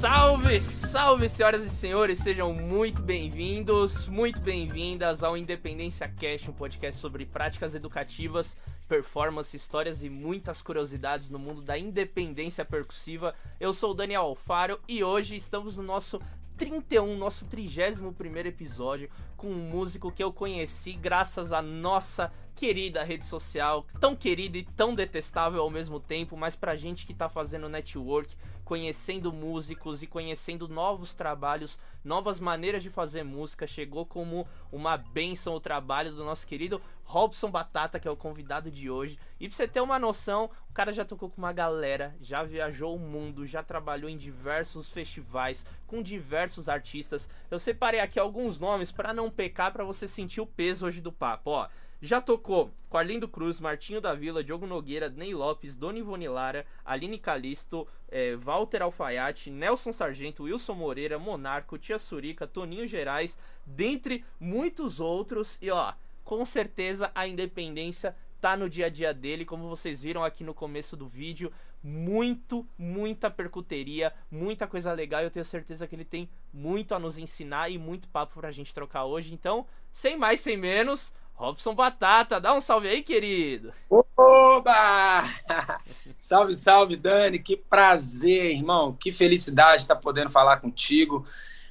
Salve, salve, senhoras e senhores, sejam muito bem-vindos, muito bem-vindas ao Independência Cash, um podcast sobre práticas educativas, performance, histórias e muitas curiosidades no mundo da independência percussiva. Eu sou o Daniel Alfaro e hoje estamos no nosso 31, nosso 31 episódio, com um músico que eu conheci graças à nossa querida rede social, tão querida e tão detestável ao mesmo tempo, mas pra gente que tá fazendo network, conhecendo músicos e conhecendo novos trabalhos, novas maneiras de fazer música, chegou como uma benção o trabalho do nosso querido Robson Batata, que é o convidado de hoje. E pra você ter uma noção, o cara já tocou com uma galera, já viajou o mundo, já trabalhou em diversos festivais, com diversos artistas. Eu separei aqui alguns nomes para não pecar, para você sentir o peso hoje do papo, ó. Já tocou com Arlindo Cruz, Martinho da Vila, Diogo Nogueira, Ney Lopes, Dona Ivone Lara, Aline Calisto, é, Walter Alfaiate, Nelson Sargento, Wilson Moreira, Monarco, Tia Surica, Toninho Gerais, dentre muitos outros. E ó, com certeza a independência tá no dia a dia dele, como vocês viram aqui no começo do vídeo. Muito, muita percuteria, muita coisa legal. Eu tenho certeza que ele tem muito a nos ensinar e muito papo pra gente trocar hoje. Então, sem mais, sem menos, Robson Batata, dá um salve aí, querido. Oba! salve, salve, Dani. Que prazer, irmão. Que felicidade estar podendo falar contigo.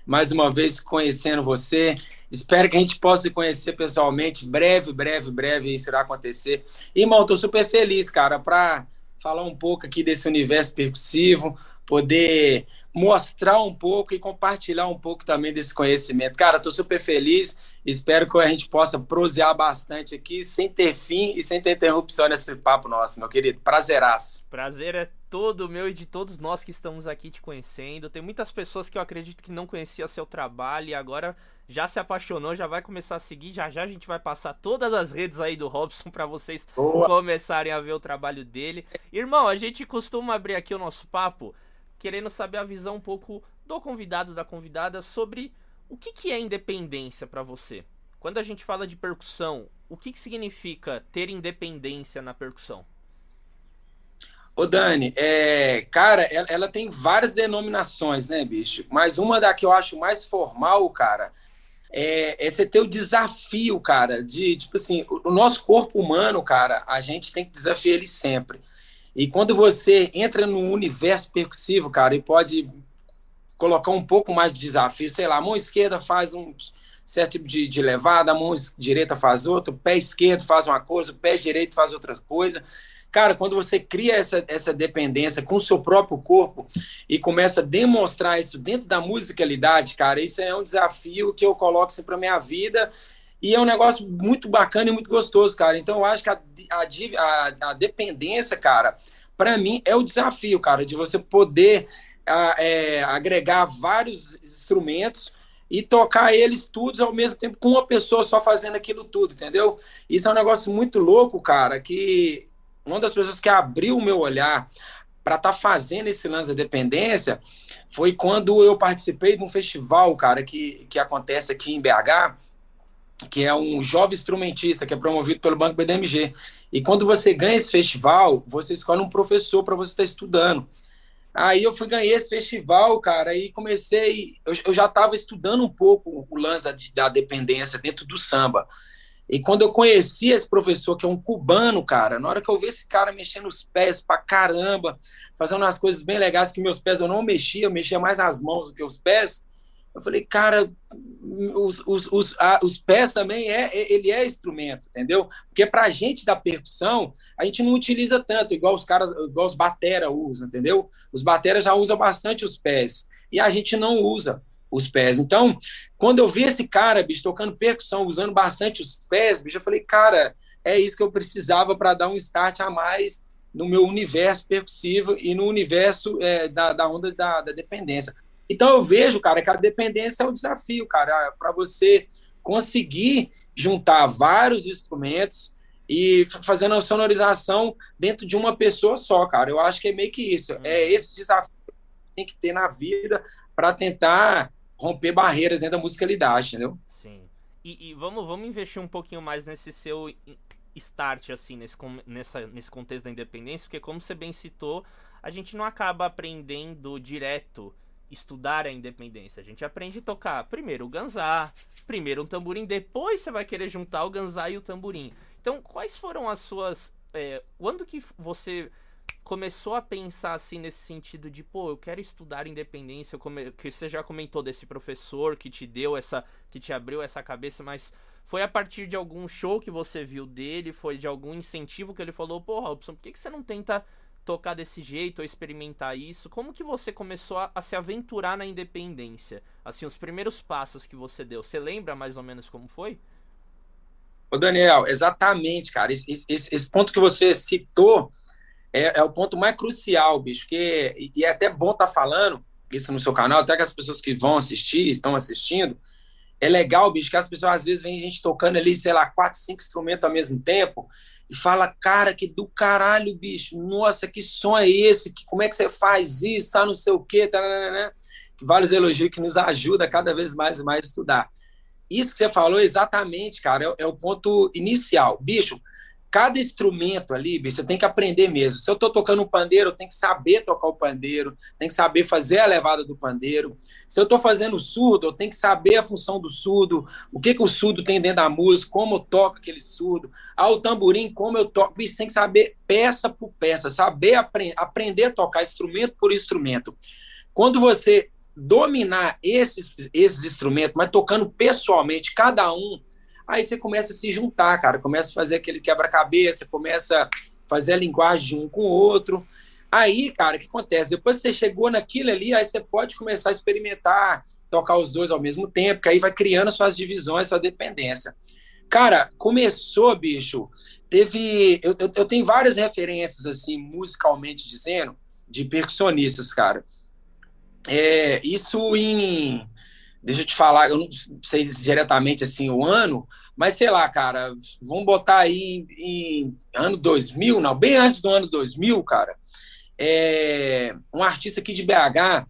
Mais uma vez conhecendo você. Espero que a gente possa se conhecer pessoalmente. Breve, breve, breve isso irá acontecer. Irmão, tô super feliz, cara, para falar um pouco aqui desse universo percussivo, poder mostrar um pouco e compartilhar um pouco também desse conhecimento. Cara, tô super feliz Espero que a gente possa prosear bastante aqui, sem ter fim e sem ter interrupção nesse papo nosso, meu querido. Prazeraço. Prazer é todo meu e de todos nós que estamos aqui te conhecendo. Tem muitas pessoas que eu acredito que não conhecia seu trabalho e agora já se apaixonou, já vai começar a seguir. Já já a gente vai passar todas as redes aí do Robson para vocês Boa. começarem a ver o trabalho dele. Irmão, a gente costuma abrir aqui o nosso papo querendo saber a visão um pouco do convidado, da convidada sobre o que, que é independência para você? Quando a gente fala de percussão, o que, que significa ter independência na percussão? Ô Dani, é, cara, ela, ela, tem várias denominações, né, bicho? Mas uma da que eu acho mais formal, cara, é, é você ter o desafio, cara, de, tipo assim, o, o nosso corpo humano, cara, a gente tem que desafiar ele sempre. E quando você entra no universo percussivo, cara, e pode colocar um pouco mais de desafio, sei lá, a mão esquerda faz um certo tipo de, de levada, a mão direita faz outro, o pé esquerdo faz uma coisa, o pé direito faz outra coisa. Cara, quando você cria essa, essa dependência com o seu próprio corpo e começa a demonstrar isso dentro da musicalidade, cara, isso é um desafio que eu coloco sempre para minha vida e é um negócio muito bacana e muito gostoso, cara. Então eu acho que a, a, a dependência, cara, para mim é o desafio, cara, de você poder a, é, agregar vários instrumentos e tocar eles todos ao mesmo tempo com uma pessoa só fazendo aquilo tudo, entendeu? Isso é um negócio muito louco, cara, que uma das pessoas que abriu o meu olhar para estar tá fazendo esse lance da dependência foi quando eu participei de um festival, cara, que, que acontece aqui em BH, que é um jovem instrumentista que é promovido pelo Banco BDMG. E quando você ganha esse festival, você escolhe um professor para você estar tá estudando. Aí eu fui ganhei esse festival, cara, e comecei. Eu, eu já estava estudando um pouco o lance da, da, dependência dentro do samba. E quando eu conheci esse professor, que é um cubano, cara, na hora que eu vi esse cara mexendo os pés pra caramba, fazendo umas coisas bem legais que meus pés eu não mexia, eu mexia mais as mãos do que os pés. Eu falei, cara, os, os, os, a, os pés também é, é, ele é instrumento, entendeu? Porque pra gente da percussão, a gente não utiliza tanto, igual os caras, igual os batera usam, entendeu? Os batera já usam bastante os pés. E a gente não usa os pés. Então, quando eu vi esse cara, bicho, tocando percussão, usando bastante os pés, bicho, eu falei, cara, é isso que eu precisava para dar um start a mais no meu universo percussivo e no universo é, da, da onda da, da dependência. Então eu vejo, cara, que a dependência é um desafio, cara, para você conseguir juntar vários instrumentos e fazendo a sonorização dentro de uma pessoa só, cara. Eu acho que é meio que isso. É uhum. esse desafio que tem que ter na vida para tentar romper barreiras dentro da musicalidade, entendeu? Sim. E, e, vamos, vamos investir um pouquinho mais nesse seu start, assim, nesse, nessa, nesse contexto da independência, porque como você bem citou, a gente não acaba aprendendo direto estudar a independência. A gente aprende a tocar primeiro o ganzá, primeiro um tamborim, depois você vai querer juntar o ganzá e o tamborim. Então, quais foram as suas. É, quando que você começou a pensar assim nesse sentido de, pô, eu quero estudar independência, que você já comentou desse professor que te deu essa, que te abriu essa cabeça, mas foi a partir de algum show que você viu dele, foi de algum incentivo que ele falou, pô, Robson, por que, que você não tenta tocar desse jeito ou experimentar isso? Como que você começou a, a, se aventurar na independência? Assim, os primeiros passos que você deu, você lembra mais ou menos como foi? Ô Daniel, exatamente, cara. Esse, esse, esse ponto que você citou é, é, o ponto mais crucial, bicho, porque, e é até bom estar tá falando isso no seu canal, até que as pessoas que vão assistir, estão assistindo, é legal, bicho, que as pessoas às vezes veem gente tocando ali, sei lá, quatro, cinco instrumentos ao mesmo tempo, e fala, cara, que do caralho, bicho, nossa, que som é esse? Como é que você faz isso? Tá não sei o quê, tá, né, né, né? Vários elogios que nos ajuda cada vez mais e mais a estudar. Isso que você falou exatamente, cara, é, é o ponto inicial. Bicho, cada instrumento ali, você tem que aprender mesmo. Se eu estou tocando um pandeiro, eu tenho que saber tocar o pandeiro, tem que saber fazer a levada do pandeiro. Se eu estou fazendo surdo, eu tenho que saber a função do surdo, o que, que o surdo tem dentro da música, como eu toco aquele surdo. Ah, o tamborim, como eu toco. Bicho, tem que saber peça por peça, saber apre aprender a tocar instrumento por instrumento. Quando você dominar esses, esses instrumentos, mas tocando pessoalmente, cada um Aí você começa a se juntar, cara, começa a fazer aquele quebra-cabeça, começa a fazer a linguagem de um com o outro. Aí, cara, o que acontece? Depois que você chegou naquilo ali, aí você pode começar a experimentar, tocar os dois ao mesmo tempo, que aí vai criando suas divisões, sua dependência. Cara, começou, bicho. Teve. Eu, eu, eu tenho várias referências, assim, musicalmente dizendo, de percussionistas, cara. É, isso em deixa eu te falar, eu não sei diretamente assim o ano, mas sei lá, cara, vamos botar aí em, ano 2000, não, bem antes do ano 2000, cara, é, um artista aqui de BH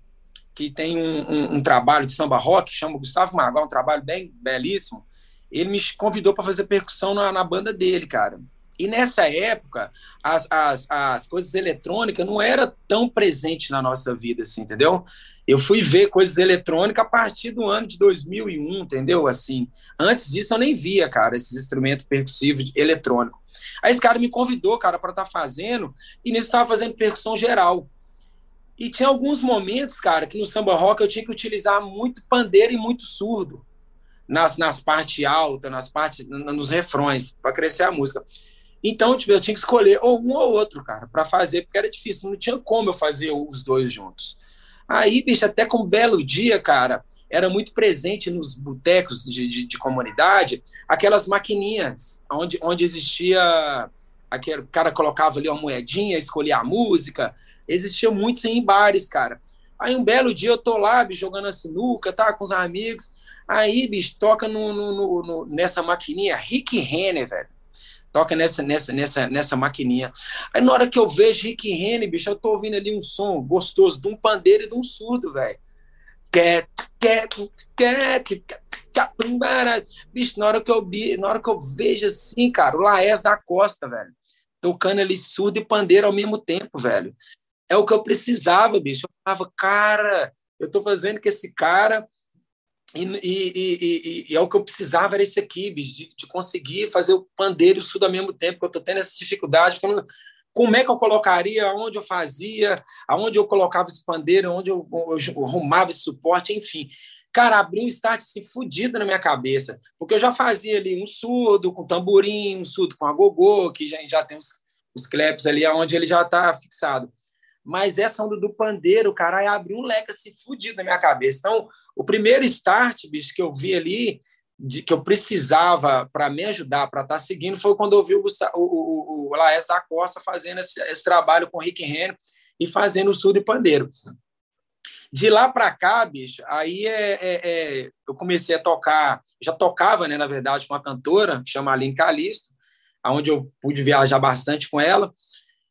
que tem um, um, um trabalho de samba rock, chama Gustavo Magal, um trabalho bem belíssimo, ele me convidou para fazer percussão na, na banda dele, cara. E nessa época, as, as, as coisas eletrônicas não eram tão presentes na nossa vida, assim, entendeu? Eu fui ver coisas eletrônicas a partir do ano de 2001, entendeu? Assim, antes disso eu nem via, cara, esses instrumentos percussivos eletrônicos. Aí esse cara me convidou, cara, para estar tá fazendo, e nisso estava fazendo percussão geral. E tinha alguns momentos, cara, que no samba rock eu tinha que utilizar muito pandeiro e muito surdo nas, nas partes altas, nas partes, nos refrões, para crescer a música. Então, tipo, eu tinha que escolher ou um ou outro, cara, para fazer, porque era difícil, não tinha como eu fazer os dois juntos. Aí, bicho, até com um belo dia, cara, era muito presente nos botecos de, de, de, comunidade aquelas maquininhas onde, onde existia aquele cara colocava ali uma moedinha, escolhia a música. Existia muitos em bares, cara. Aí um belo dia eu tô lá, bicho, jogando a sinuca, tá, com os amigos. Aí, bicho, toca no, no, no, nessa maquininha Rick Renner, velho toca nessa, nessa, nessa, nessa maquininha. Aí na hora que eu vejo Rick Renner, bicho, eu tô ouvindo ali um som gostoso de um pandeiro e de um surdo, velho. Bicho, na hora que eu na hora que eu vejo assim, cara, o Laés da Costa, velho, tocando ali surdo e pandeiro ao mesmo tempo, velho. É o que eu precisava, bicho. Eu falava, cara, eu tô fazendo com esse cara e, e, e, e, é o que eu precisava era esse aqui, de, de, conseguir fazer o pandeiro e o surdo ao mesmo tempo, que eu estou tendo essa dificuldade. Não, como é que eu colocaria, onde eu fazia, aonde eu colocava esse pandeiro, onde eu, eu, eu arrumava esse suporte, enfim. Cara, abriu um start assim, fudido na minha cabeça, porque eu já fazia ali um surdo com tamborim, um surdo com agogô, que já, já tem os, os claps ali, onde ele já está fixado. Mas essa onda do pandeiro, caralho, abriu um leque assim, fudido na minha cabeça. Então, o primeiro start, bicho, que eu vi ali, de, que eu precisava para me ajudar, para estar tá seguindo, foi quando eu vi o, Gustavo, o, o, o Laés da Costa fazendo esse, esse, trabalho com o Rick Renner e fazendo o surdo e pandeiro. De lá para cá, bicho, aí é, é, é, eu comecei a tocar, já tocava, né, na verdade, com uma cantora que chama Aline Calisto, onde eu pude viajar bastante com ela,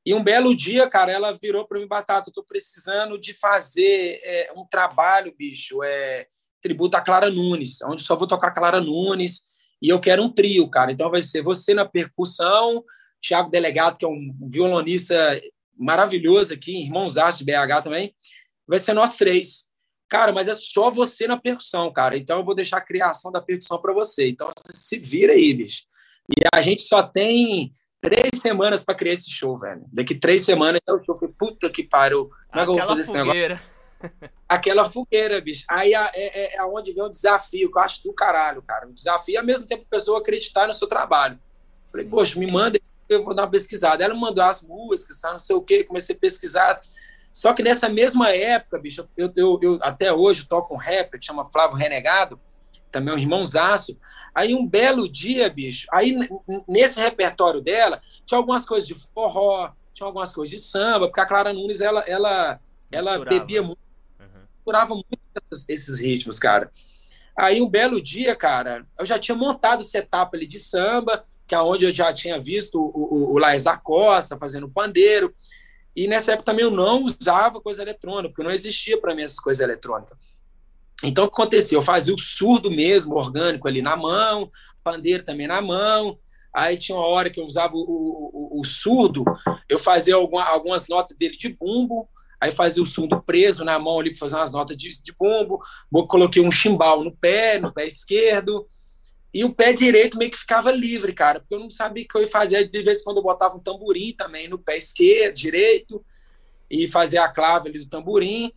e um belo dia, cara, ela virou para mim, Batata, eu tô precisando de fazer é, um trabalho, bicho, é, tributo a Clara Nunes, onde só vou tocar Clara Nunes, e eu quero um trio, cara. Então vai ser você na percussão, Thiago Delegado, que é um violonista maravilhoso aqui, irmãos de BH também, vai ser nós três. Cara, mas é só você na percussão, cara. Então eu vou deixar a criação da percussão para você. Então se vira aí, bicho. E a gente só tem três semanas para criar esse show, velho. Daqui três semanas é o show. Puta que pariu. Como é que eu vou fazer fogueira. esse negócio? Aquela fogueira, bicho. Aí é, é, é onde vem o desafio, que eu acho do caralho, cara. O desafio e ao mesmo tempo a pessoa acreditar no seu trabalho. Falei, poxa, me manda, eu vou dar uma pesquisada. Ela mandou as músicas, não sei o quê, comecei a pesquisar. Só que nessa mesma época, bicho, eu, eu, eu até hoje toco um rapper que chama Flávio Renegado, também um irmãozaço. Aí um belo dia, bicho, aí nesse repertório dela, tinha algumas coisas de forró, tinha algumas coisas de samba, porque a Clara Nunes, ela, ela, ela bebia muito procurava muito esses, esses, ritmos, cara. Aí um belo dia, cara, eu já tinha montado o setup ali de samba, que é onde eu já tinha visto o, o, o Laís da Costa fazendo pandeiro. E nessa época também eu não usava coisa eletrônica, porque não existia para mim essas coisas eletrônicas. Então o que acontecia? Eu fazia o surdo mesmo, orgânico ali na mão, pandeiro também na mão. Aí tinha uma hora que eu usava o, o, o surdo, eu fazia alguma, algumas notas dele de bumbo, aí fazia o surdo preso na mão ali para fazer umas notas de, de bumbo, coloquei um chimbal no pé, no pé esquerdo, e o pé direito meio que ficava livre, cara, porque eu não sabia o que eu ia fazer. De vez em quando eu botava um tamborim também no pé esquerdo, direito, e fazia a clave ali do tamborim.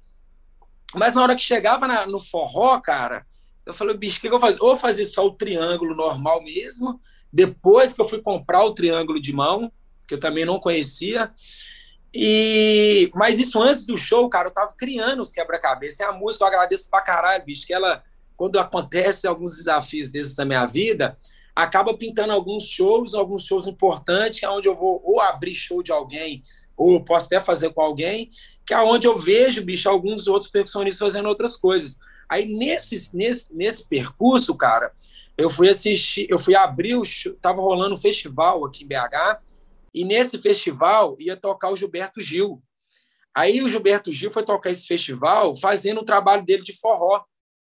Mas na hora que chegava na, no forró, cara, eu falei, bicho, o que, que eu vou fazer? Ou fazer só o triângulo normal mesmo, depois que eu fui comprar o triângulo de mão, que eu também não conhecia, e, mas isso antes do show, cara, eu tava criando os quebra-cabeça. E a música eu agradeço pra caralho, bicho, que ela, quando acontece alguns desafios desses na minha vida, acaba pintando alguns shows, alguns shows importantes, onde eu vou ou abrir show de alguém, ou posso até fazer com alguém, que é onde eu vejo, bicho, alguns outros percussionistas fazendo outras coisas. Aí, nesse, nesse, nesse percurso, cara, eu fui assistir, eu fui abrir o tava rolando um festival aqui em BH, e nesse festival ia tocar o Gilberto Gil. Aí o Gilberto Gil foi tocar esse festival fazendo o trabalho dele de forró.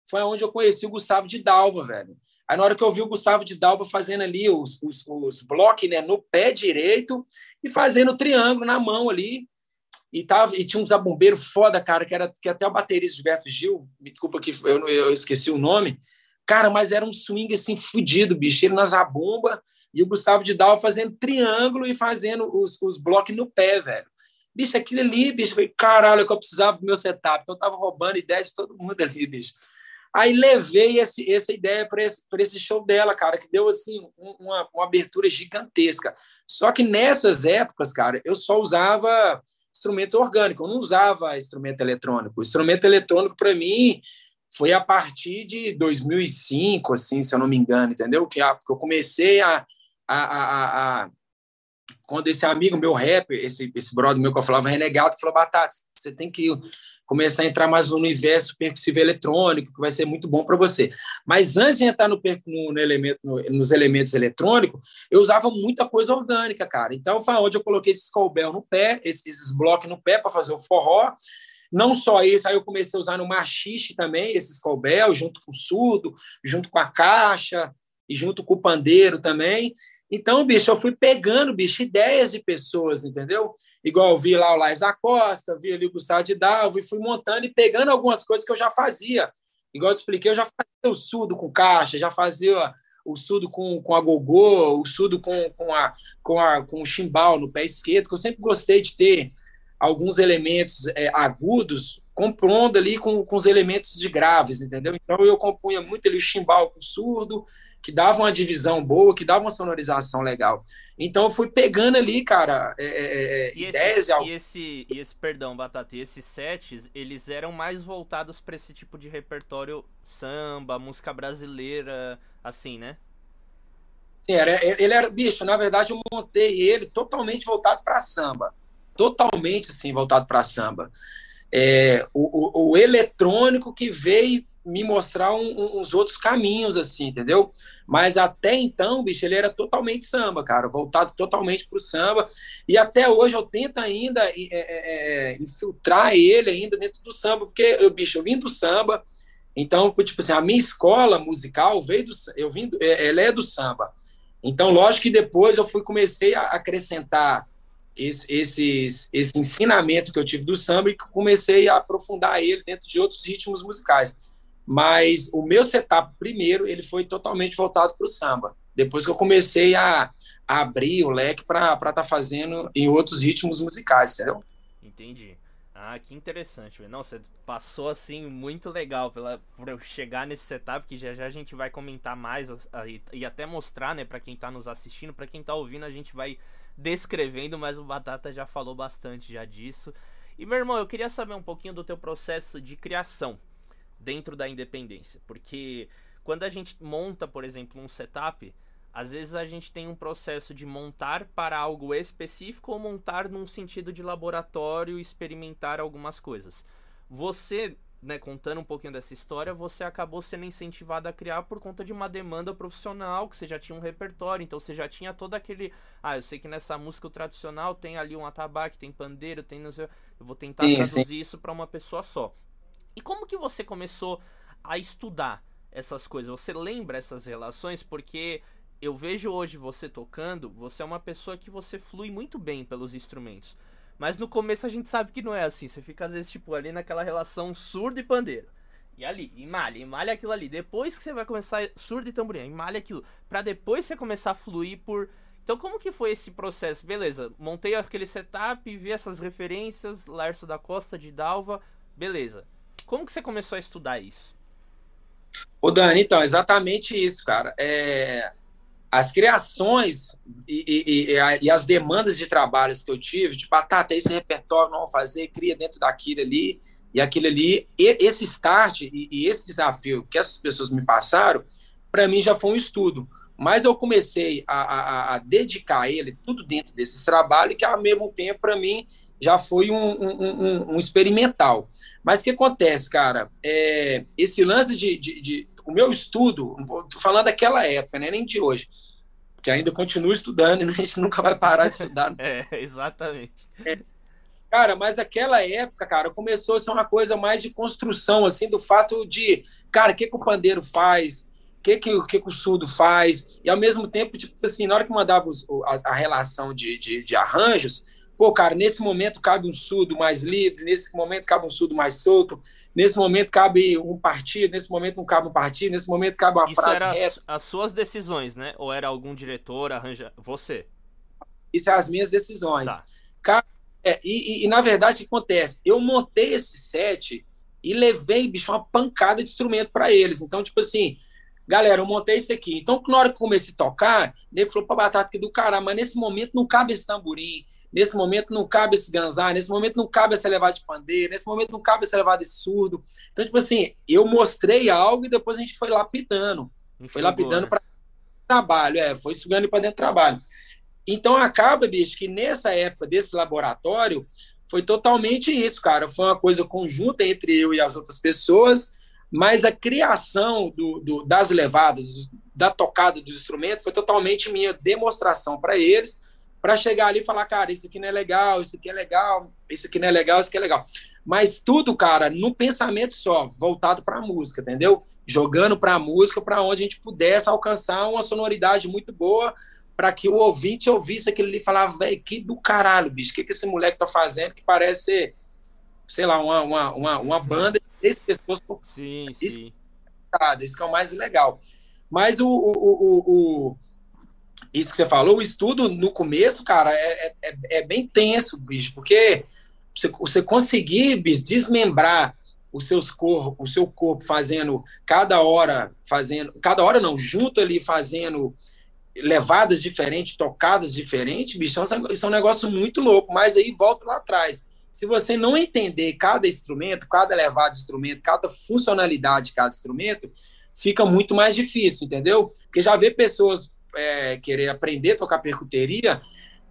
Foi onde eu conheci o Gustavo de Dalva, velho. Aí na hora que eu vi o Gustavo de Dalva fazendo ali os, os, os blocos né, no pé direito e fazendo o triângulo na mão ali. E, tava, e tinha uns abombeiros foda, cara, que era que até o baterista Gilberto Gil, me desculpa que eu, eu esqueci o nome, cara, mas era um swing assim fudido, bicho. Ele nas zabumbas e o Gustavo de Dal fazendo triângulo e fazendo os, os blocos no pé, velho. Bicho, aquilo ali, bicho, foi caralho que eu precisava do meu setup. Então eu tava roubando ideia de todo mundo ali, bicho. Aí levei esse, essa ideia para esse, esse show dela, cara, que deu assim uma, uma abertura gigantesca. Só que nessas épocas, cara, eu só usava instrumento orgânico, eu não usava instrumento eletrônico. O instrumento eletrônico, para mim, foi a partir de 2005, assim, se eu não me engano, entendeu? Que, eu comecei a, a, a, a, quando esse amigo meu rapper, esse, esse brother meu que eu falava renegado, falou, Batata, você tem que começar a entrar mais no universo percussivo eletrônico, que vai ser muito bom para você. Mas antes de entrar no, no, no elemento, no, nos elementos eletrônicos, eu usava muita coisa orgânica, cara. Então foi onde eu coloquei esses cowbell no pé, esses, esses blocos no pé para fazer o forró. Não só isso, aí eu comecei a usar no machixe também, esses cowbell, junto com o surdo, junto com a caixa e junto com o pandeiro também. Então, bicho, eu fui pegando, bicho, ideias de pessoas, entendeu? Igual eu vi lá o Lais da Costa, vi ali o Gustavo de Dalvo, e fui montando e pegando algumas coisas que eu já fazia. Igual eu te expliquei, eu já fazia o surdo com caixa, já fazia o surdo com, com a gogô, o surdo com, com, a, com, a, com o chimbal no pé esquerdo, que eu sempre gostei de ter alguns elementos é, agudos compondo ali com, com os elementos de graves, entendeu? Então eu compunha muito ali o chimbal com surdo, que dava uma divisão boa, que dava uma sonorização legal. Então eu fui pegando ali, cara, é, é, é e ideias esse, e, esse, e esse, perdão, Batata, e esses sets, eles eram mais voltados para esse tipo de repertório samba, música brasileira, assim, né? Sim, era, ele era, bicho, na verdade eu montei ele totalmente voltado para samba. Totalmente, assim, voltado para samba. É, o, o, o eletrônico que veio me mostrar um, um, uns outros caminhos, assim, entendeu? Mas até então, bicho, ele era totalmente samba, cara, voltado totalmente pro samba. E até hoje eu tento ainda é, é, é, infiltrar ele ainda dentro do samba, porque eu, bicho, eu vim do samba, então, tipo assim, a minha escola musical veio do, eu vim, é, ela é do samba. Então, lógico que depois eu fui comecei a acrescentar esse, esses, esse ensinamento que eu tive do samba e comecei a aprofundar ele dentro de outros ritmos musicais. Mas o meu setup primeiro, ele foi totalmente voltado para o samba. Depois que eu comecei a, a abrir o leque para estar tá fazendo em outros ritmos musicais, entendeu? Entendi. Ah, que interessante. Não, você passou assim muito legal pela, por chegar nesse setup que já já a gente vai comentar mais e, e até mostrar, né, para quem tá nos assistindo, para quem tá ouvindo, a gente vai descrevendo, mas o Batata já falou bastante já disso. E meu irmão, eu queria saber um pouquinho do teu processo de criação dentro da independência, porque quando a gente monta, por exemplo, um setup, às vezes a gente tem um processo de montar para algo específico ou montar num sentido de laboratório, experimentar algumas coisas. Você né, contando um pouquinho dessa história, você acabou sendo incentivado a criar por conta de uma demanda profissional, que você já tinha um repertório, então você já tinha todo aquele. Ah, eu sei que nessa música tradicional tem ali um atabaque, tem pandeiro, tem. Eu vou tentar sim, traduzir sim. isso para uma pessoa só. E como que você começou a estudar essas coisas? Você lembra essas relações? Porque eu vejo hoje você tocando, você é uma pessoa que você flui muito bem pelos instrumentos. Mas no começo a gente sabe que não é assim. Você fica às vezes tipo ali naquela relação surdo e pandeiro. E ali, e malha, e malha aquilo ali. Depois que você vai começar surdo e tamborim, e malha aquilo. Pra depois você começar a fluir por. Então como que foi esse processo? Beleza, montei aquele setup, vi essas referências, Larso da Costa de Dalva, beleza. Como que você começou a estudar isso? Ô Dani, então, exatamente isso, cara. É as criações e, e, e, e, as demandas de trabalhos que eu tive, tipo, ah, tá, esse repertório, não fazer, cria dentro daquilo ali e aquilo ali, esse start e, esse desafio que essas pessoas me passaram, para mim já foi um estudo. Mas eu comecei a, a, a, dedicar ele tudo dentro desse trabalho, que ao mesmo tempo, para mim, já foi um, um, um, um, experimental. Mas o que acontece, cara? É, esse lance de, de, de o meu estudo, tô falando daquela época, né, nem de hoje, que ainda continuo estudando e a gente nunca vai parar de estudar. é, exatamente. É. Cara, mas aquela época, cara, começou a ser uma coisa mais de construção, assim, do fato de, cara, o que, que o pandeiro faz, o que, que, que, que o surdo faz, e ao mesmo tempo, tipo assim, na hora que mandava os, a, a, relação de, de, de arranjos, pô, cara, nesse momento cabe um surdo mais livre, nesse momento cabe um surdo mais solto, nesse momento cabe um partido, nesse momento não cabe um partido, nesse momento cabe uma Isso frase era reta. As, as suas decisões, né? Ou era algum diretor, arranja. Você? Isso é as minhas decisões. Tá. Cara, é, e, e, e, na verdade o que acontece? Eu montei esse set e levei, bicho, uma pancada de instrumento para eles. Então, tipo assim, galera, eu montei isso aqui. Então, na hora que comecei a tocar, ele falou pra batata que do caralho, mas nesse momento não cabe esse tamborim, Nesse momento não cabe esse ganzar, nesse momento não cabe esse elevado de pandeiro, nesse momento não cabe esse elevado de surdo. Então, tipo assim, eu mostrei algo e depois a gente foi lapidando. Enxugou, foi lapidando né? para trabalho, é, foi sugando para dentro do trabalho. Então acaba, bicho, que nessa época desse laboratório foi totalmente isso, cara. Foi uma coisa conjunta entre eu e as outras pessoas, mas a criação do, do das levadas, da tocada dos instrumentos, foi totalmente minha demonstração para eles para chegar ali e falar, cara, isso aqui não é legal, isso aqui é legal, isso aqui não é legal, isso aqui é legal. Mas tudo, cara, no pensamento só, voltado para a música, entendeu? Jogando para a música, para onde a gente pudesse alcançar uma sonoridade muito boa, para que o ouvinte ouvisse aquilo ali e falava, velho, que do caralho, bicho, o que, que esse moleque tá fazendo que parece ser, sei lá, uma, uma, uma, uma banda de três pessoas. Sim, isso, sim. Isso que é o mais legal. Mas o, o, o, o isso que você falou, o estudo no começo, cara, é, é, é bem tenso, bicho, porque você, você conseguir bicho, desmembrar os seus corpo, o seu corpo fazendo cada hora, fazendo, cada hora não, junto ali fazendo levadas diferentes, tocadas diferentes, bicho, isso é um negócio muito louco, mas aí volta lá atrás. Se você não entender cada instrumento, cada levada de instrumento, cada funcionalidade de cada instrumento, fica muito mais difícil, entendeu? Porque já vê pessoas é, querer aprender a tocar percuteria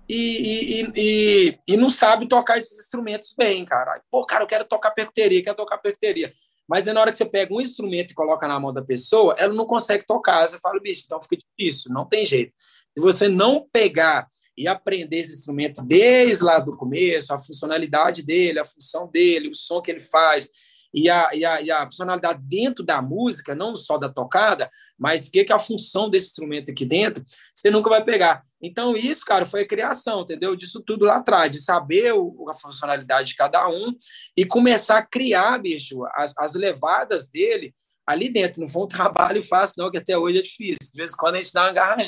e, e, e, e, não sabe tocar esses instrumentos bem, cara. Pô, cara, eu quero tocar percuteria, quero tocar percuteria. Mas na hora que você pega um instrumento e coloca na mão da pessoa, ela não consegue tocar. Você fala, bicho, então fica difícil, não tem jeito. Se você não pegar e aprender esse instrumento desde lá do começo, a funcionalidade dele, a função dele, o som que ele faz, e a, e a, e a funcionalidade dentro da música, não só da tocada, mas o que, que é a função desse instrumento aqui dentro, você nunca vai pegar. Então, isso, cara, foi a criação, entendeu? Disso tudo lá atrás, de saber o, a funcionalidade de cada um e começar a criar, bicho, as, as levadas dele ali dentro. Não foi um trabalho fácil, não, que até hoje é difícil. De vez em quando a gente dá uma garra,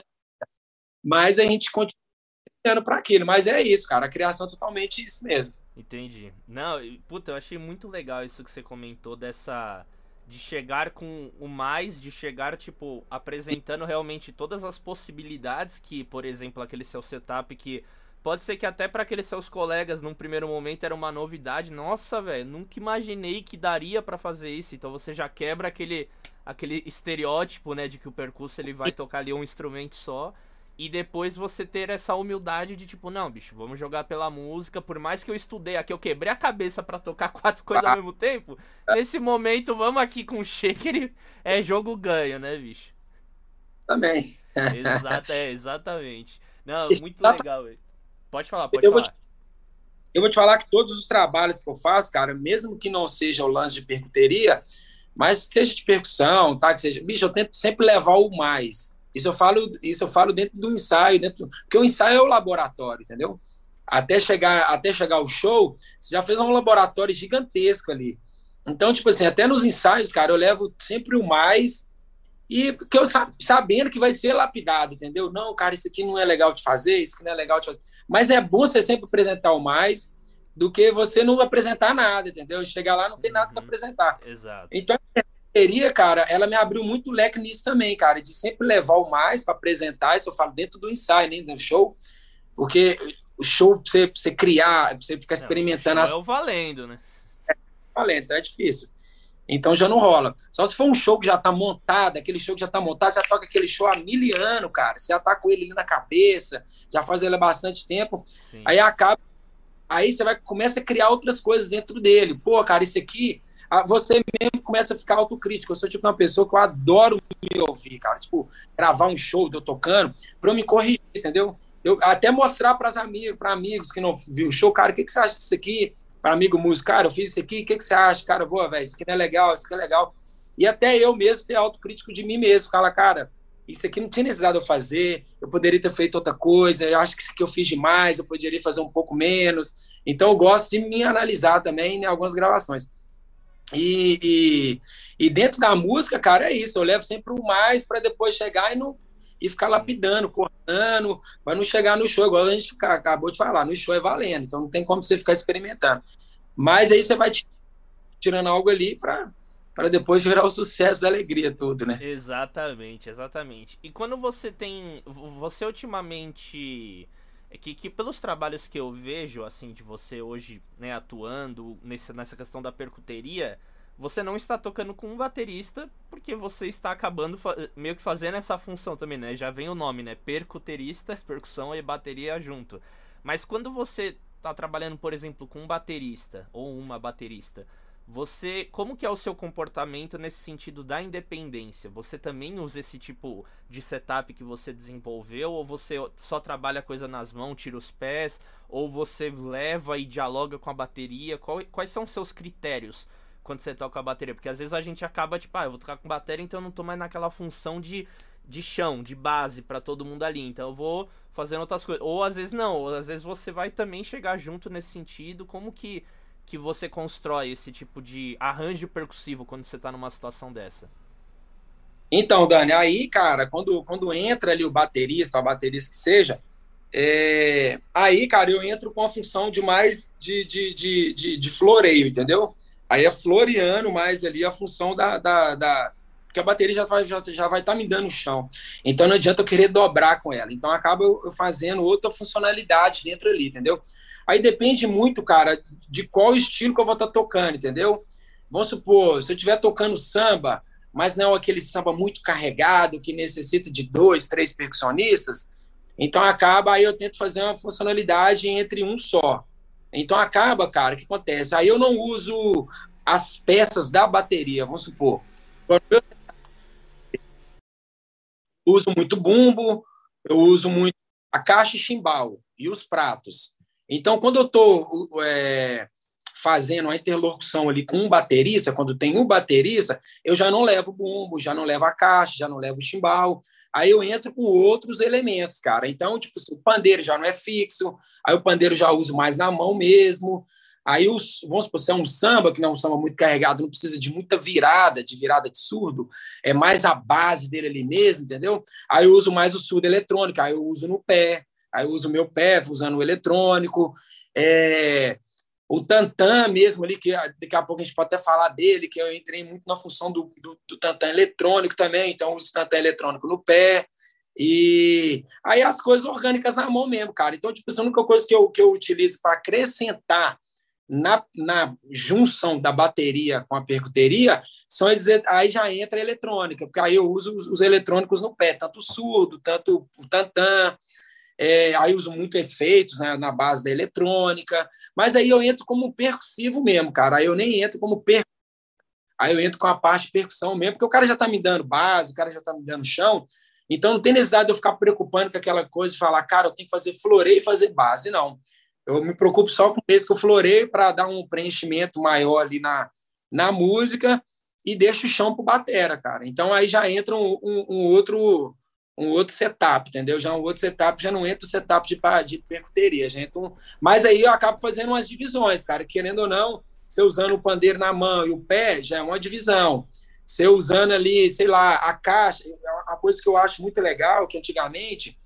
mas a gente continua para aquilo. Mas é isso, cara, a criação é totalmente isso mesmo. Entendi. Não, puta, eu achei muito legal isso que você comentou dessa de chegar com o mais, de chegar, tipo, apresentando realmente todas as possibilidades que, por exemplo, aquele seu setup que pode ser que até para aqueles seus colegas num primeiro momento era uma novidade. Nossa, velho, nunca imaginei que daria para fazer isso. Então você já quebra aquele aquele estereótipo, né, de que o percurso ele vai tocar ali um instrumento só. E depois você ter essa humildade de tipo, não, bicho, vamos jogar pela música. Por mais que eu estudei aqui, eu quebrei a cabeça para tocar quatro coisas ao mesmo tempo. Nesse momento, vamos aqui com o shaker. É jogo ganho, né, bicho? Também. Exato, é, exatamente. Não, muito legal, velho. Pode falar, pode eu falar. Vou te, eu vou te falar que todos os trabalhos que eu faço, cara, mesmo que não seja o lance de percuteria, mas que seja de percussão, tá? Que seja. Bicho, eu tento sempre levar o mais isso eu falo, isso eu falo dentro do ensaio, dentro, porque o ensaio é o laboratório, entendeu? Até chegar, até chegar o show, você já fez um laboratório gigantesco ali. Então, tipo assim, até nos ensaios, cara, eu levo sempre o mais e que eu sabendo que vai ser lapidado, entendeu? Não, cara, isso aqui não é legal de fazer, isso aqui não é legal de fazer. Mas é bom você sempre apresentar o mais do que você não apresentar nada, entendeu? Chegar lá não tem nada uhum. para apresentar. Exato. Então, bateria, cara, ela me abriu muito leque nisso também, cara, de sempre levar o mais para apresentar, isso eu falo dentro do ensaio, nem do show, porque o show, pra você, pra você criar, pra você ficar experimentando... Não, o show as... é o valendo, né? É, valendo, é difícil. Então já não rola. Só se for um show que já tá montado, aquele show que já tá montado, já toca aquele show há mil anos, cara. Você já tá com ele ali na cabeça, já faz ele há bastante tempo. Sim. Aí acaba. Aí você vai começa a criar outras coisas dentro dele. Pô, cara, isso aqui você mesmo começa a ficar autocrítico. Eu sou tipo uma pessoa que eu adoro me ouvir, cara. Tipo, gravar um show de eu tocando, para eu me corrigir, entendeu? Eu até mostrar para amigos, para amigos que não viu o show, cara, o que, que você acha disso aqui? Para amigo músico, cara, eu fiz isso aqui, o que, que você acha? Cara, boa, velho, isso aqui não é legal, isso aqui é legal. E até eu mesmo ter autocrítico de mim mesmo. Fala, cara, isso aqui não tinha necessidade de eu fazer, eu poderia ter feito outra coisa, eu acho que isso aqui eu fiz demais, eu poderia fazer um pouco menos. Então eu gosto de me analisar também em algumas gravações. E, e, e, dentro da música, cara, é isso. Eu levo sempre o mais para depois chegar e, não, e ficar lapidando, cortando, para não chegar no show, igual a gente ficar, acabou de falar. No show é valendo, então não tem como você ficar experimentando. Mas aí você vai tirando algo ali para para depois virar o sucesso da alegria tudo, né? Exatamente, exatamente. E quando você tem, você ultimamente é que, que pelos trabalhos que eu vejo, assim, de você hoje, né, atuando nesse, nessa questão da percuteria, você não está tocando com um baterista, porque você está acabando meio que fazendo essa função também, né? Já vem o nome, né? Percuterista, percussão e bateria junto. Mas quando você está trabalhando, por exemplo, com um baterista ou uma baterista, você, como que é o seu comportamento nesse sentido da independência? Você também usa esse tipo de setup que você desenvolveu ou você só trabalha a coisa nas mãos, tira os pés, ou você leva e dialoga com a bateria? Qual, quais são os seus critérios quando você toca a bateria? Porque às vezes a gente acaba tipo, ah, eu vou tocar com bateria, então eu não tô mais naquela função de de chão, de base para todo mundo ali. Então eu vou fazendo outras coisas. Ou às vezes não, ou às vezes você vai também chegar junto nesse sentido, como que que você constrói esse tipo de arranjo percussivo quando você está numa situação dessa? Então, Dani, aí, cara, quando, quando entra ali o baterista, a baterista que seja, é... aí, cara, eu entro com a função de mais de, de, de, de, de floreio, entendeu? Aí é floreando mais ali a função da. da, da... Porque a bateria já vai já, já vai estar tá me dando chão. Então não adianta eu querer dobrar com ela. Então acaba eu fazendo outra funcionalidade dentro ali, entendeu? Aí depende muito, cara, de qual estilo que eu vou estar tá tocando, entendeu? Vamos supor, se eu estiver tocando samba, mas não aquele samba muito carregado, que necessita de dois, três percussionistas, então acaba, aí eu tento fazer uma funcionalidade entre um só. Então acaba, cara, o que acontece? Aí eu não uso as peças da bateria, vamos supor. Eu uso muito bumbo, eu uso muito a caixa e chimbal e os pratos. Então, quando eu estou é, fazendo a interlocução ali com um baterista, quando tem um baterista, eu já não levo bumbo, já não levo a caixa, já não levo o chimbal. aí eu entro com outros elementos, cara. Então, tipo, assim, o pandeiro já não é fixo, aí o pandeiro já uso mais na mão mesmo. Aí, os, vamos supor, se é um samba, que não é um samba muito carregado, não precisa de muita virada, de virada de surdo, é mais a base dele ali mesmo, entendeu? Aí eu uso mais o surdo eletrônico, aí eu uso no pé, aí eu uso o meu pé usando o eletrônico. É, o Tantan mesmo ali, que daqui a pouco a gente pode até falar dele, que eu entrei muito na função do, do, do Tantan eletrônico também, então eu uso o Tantan eletrônico no pé. E aí as coisas orgânicas na mão mesmo, cara. Então, tipo, a única coisa que eu, que eu utilizo para acrescentar na, na junção da bateria com a percuteria, são esses, aí já entra a eletrônica, porque aí eu uso os, os eletrônicos no pé, tanto o surdo, tanto o tantã, é, aí uso muito efeitos né, na base da eletrônica, mas aí eu entro como percussivo mesmo, cara, aí eu nem entro como per... aí eu entro com a parte de percussão mesmo, porque o cara já está me dando base, o cara já está me dando chão, então não tem necessidade de eu ficar preocupando com aquela coisa de falar, cara, eu tenho que fazer floreio e fazer base, não. Eu me preocupo só com esse que eu floreio para dar um preenchimento maior ali na, na música e deixo o chão para batera, cara. Então aí já entra um, um, um, outro um outro setup, entendeu? Já um outro setup, já não entra o setup de, de percuteria, entra um... mas aí eu acabo fazendo umas divisões, cara, querendo ou não, você usando o pandeiro na mão e o pé, já é uma divisão. Você usando ali, sei lá, a caixa, é uma coisa que eu acho muito legal, que antigamente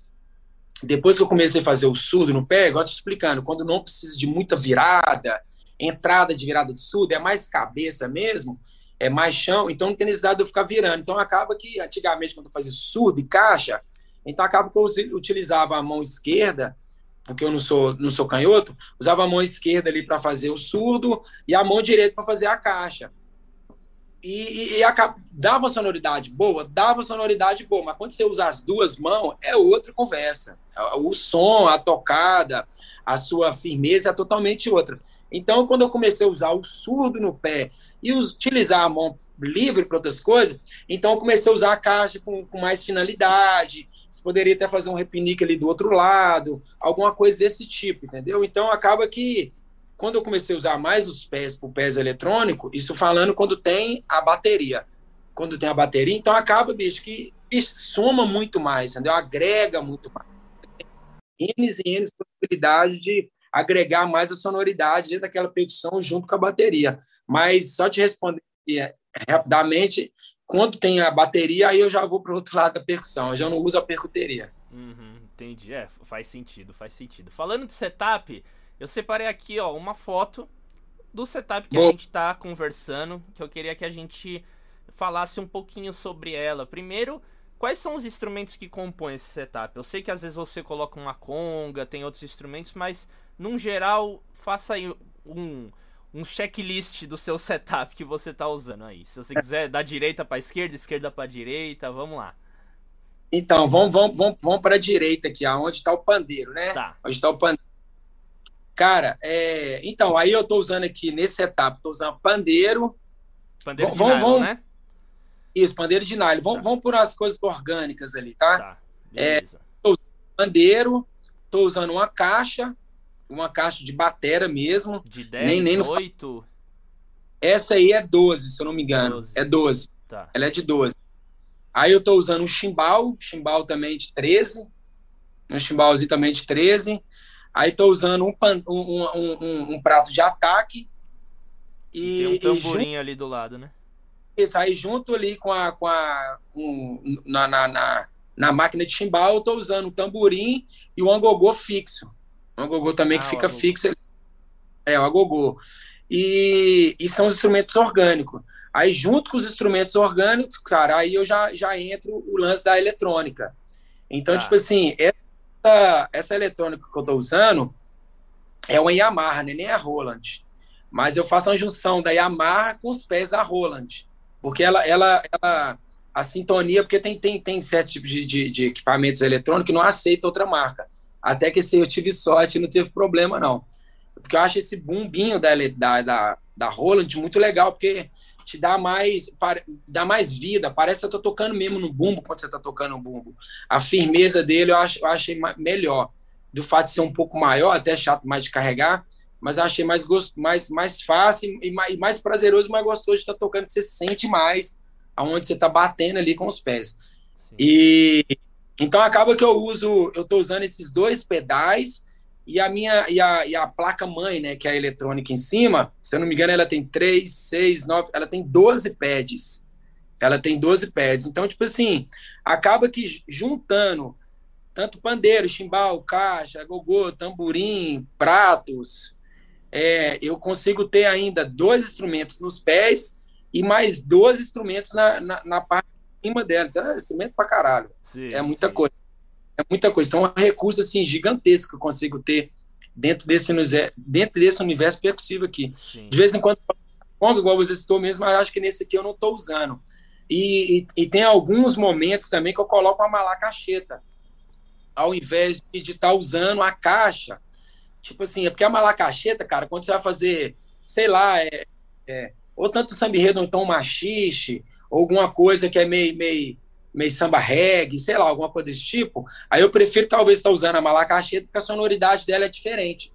depois que eu comecei a fazer o surdo no pé, igual te explicando, quando não precisa de muita virada, entrada de virada de surdo, é mais cabeça mesmo, é mais chão, então não tem necessidade de eu ficar virando. Então acaba que, antigamente, quando eu fazia surdo e caixa, então acaba que eu utilizava a mão esquerda, porque eu não sou, não sou canhoto, usava a mão esquerda ali para fazer o surdo e a mão direita para fazer a caixa e, e, e dava sonoridade boa, dava sonoridade boa, mas quando você usa as duas mãos, é outra conversa. O som, a tocada, a sua firmeza é totalmente outra. Então, quando eu comecei a usar o surdo no pé e utilizar a mão livre para outras coisas, então eu comecei a usar a caixa com, com mais finalidade. Você poderia até fazer um repinique ali do outro lado, alguma coisa desse tipo, entendeu? Então acaba que quando eu comecei a usar mais os pés para o pés eletrônico, isso falando quando tem a bateria. Quando tem a bateria, então acaba, bicho, que bicho, soma muito mais, entendeu? Agrega muito mais. N e N possibilidades de agregar mais a sonoridade daquela percussão junto com a bateria. Mas só te responder é, rapidamente, quando tem a bateria, aí eu já vou para o outro lado da percussão, eu já não uso a percuteria. Uhum, entendi, é, faz sentido, faz sentido. Falando de setup, eu separei aqui, ó, uma foto do setup que Bom. a gente tá conversando, que eu queria que a gente falasse um pouquinho sobre ela. Primeiro, quais são os instrumentos que compõem esse setup? Eu sei que às vezes você coloca uma conga, tem outros instrumentos, mas num geral, faça aí um, um checklist do seu setup que você tá usando aí. Se você quiser da direita para esquerda, esquerda para direita, vamos lá. Então, vamos, vamos, vamos, vamos para a direita aqui, onde está o pandeiro, né? Tá. Onde está o pandeiro. Cara, é... então, aí eu tô usando aqui nesse etapa, tô usando pandeiro. Pandeiro de vamos, nylon, vamos... né? Isso, pandeiro de nylon. Vamos, tá. vamos por as coisas orgânicas ali, tá? Tá, é, tô usando pandeiro, tô usando uma caixa, uma caixa de batera mesmo. De 10, nem, nem 8? No... Essa aí é 12, se eu não me engano. 12. É 12. Tá. Ela é de 12. Aí eu tô usando um chimbal, chimbal também de 13. Um chimbalzinho também de 13. Aí estou usando um, um, um, um, prato de ataque. E, tem um tamborim junto, ali do lado, né? Isso, aí junto ali com a. Com a um, na, na, na, na, máquina de chimbal, eu estou usando o tamborim e o angogô fixo. O angogô também ah, que fica fixo. É, o agogô. E, e são os instrumentos orgânicos. Aí, junto com os instrumentos orgânicos, cara, aí eu já, já entro o lance da eletrônica. Então, ah. tipo assim, essa essa, eletrônica que eu estou usando é uma Yamaha, né? nem a Roland. Mas eu faço uma junção da Yamaha com os pés da Roland. Porque ela, ela, ela a sintonia, porque tem, tem, tem certo tipo de, de, de equipamentos eletrônicos que não aceita outra marca. Até que esse eu tive sorte não teve problema, não. Porque eu acho esse bumbinho da, da, da, da Roland muito legal, porque te dá mais, dá mais vida. Parece que você tá tocando mesmo no bumbo quando você está tocando no bumbo. A firmeza dele eu, acho, eu achei melhor. Do fato de ser um pouco maior, até chato mais de carregar, mas eu achei mais, gost... mais, mais fácil e mais, mais prazeroso, mais gostoso de estar tá tocando, que você sente mais aonde você está batendo ali com os pés. Sim. E então acaba que eu uso, eu estou usando esses dois pedais e a minha e a, e a placa mãe, né, que é a eletrônica em cima, se eu não me engano, ela tem 3, 6, 9, ela tem 12 pads. Ela tem 12 pads. Então, tipo assim, acaba que juntando tanto pandeiro, chimbal, caixa, gogô, tamborim, pratos, é, eu consigo ter ainda dois instrumentos nos pés e mais dois instrumentos na, na, na parte cima dela. Então, é instrumento pra caralho. Sim, é muita sim. coisa. É muita coisa. Então, é um recurso assim, gigantesco que eu consigo ter dentro desse, dentro desse universo percussivo aqui. Sim. De vez em quando, igual você citou mesmo, mas acho que nesse aqui eu não estou usando. E, e, e, tem alguns momentos também que eu coloco uma malacacheta, ao invés de estar tá usando a caixa. Tipo assim, é porque a malacacheta, cara, quando você vai fazer, sei lá, é, é, ou tanto samba enredo, ou então machixe, alguma coisa que é meio, meio, meio samba reggae, sei lá, alguma coisa desse tipo, aí eu prefiro talvez estar tá usando a malacacheta, porque a sonoridade dela é diferente.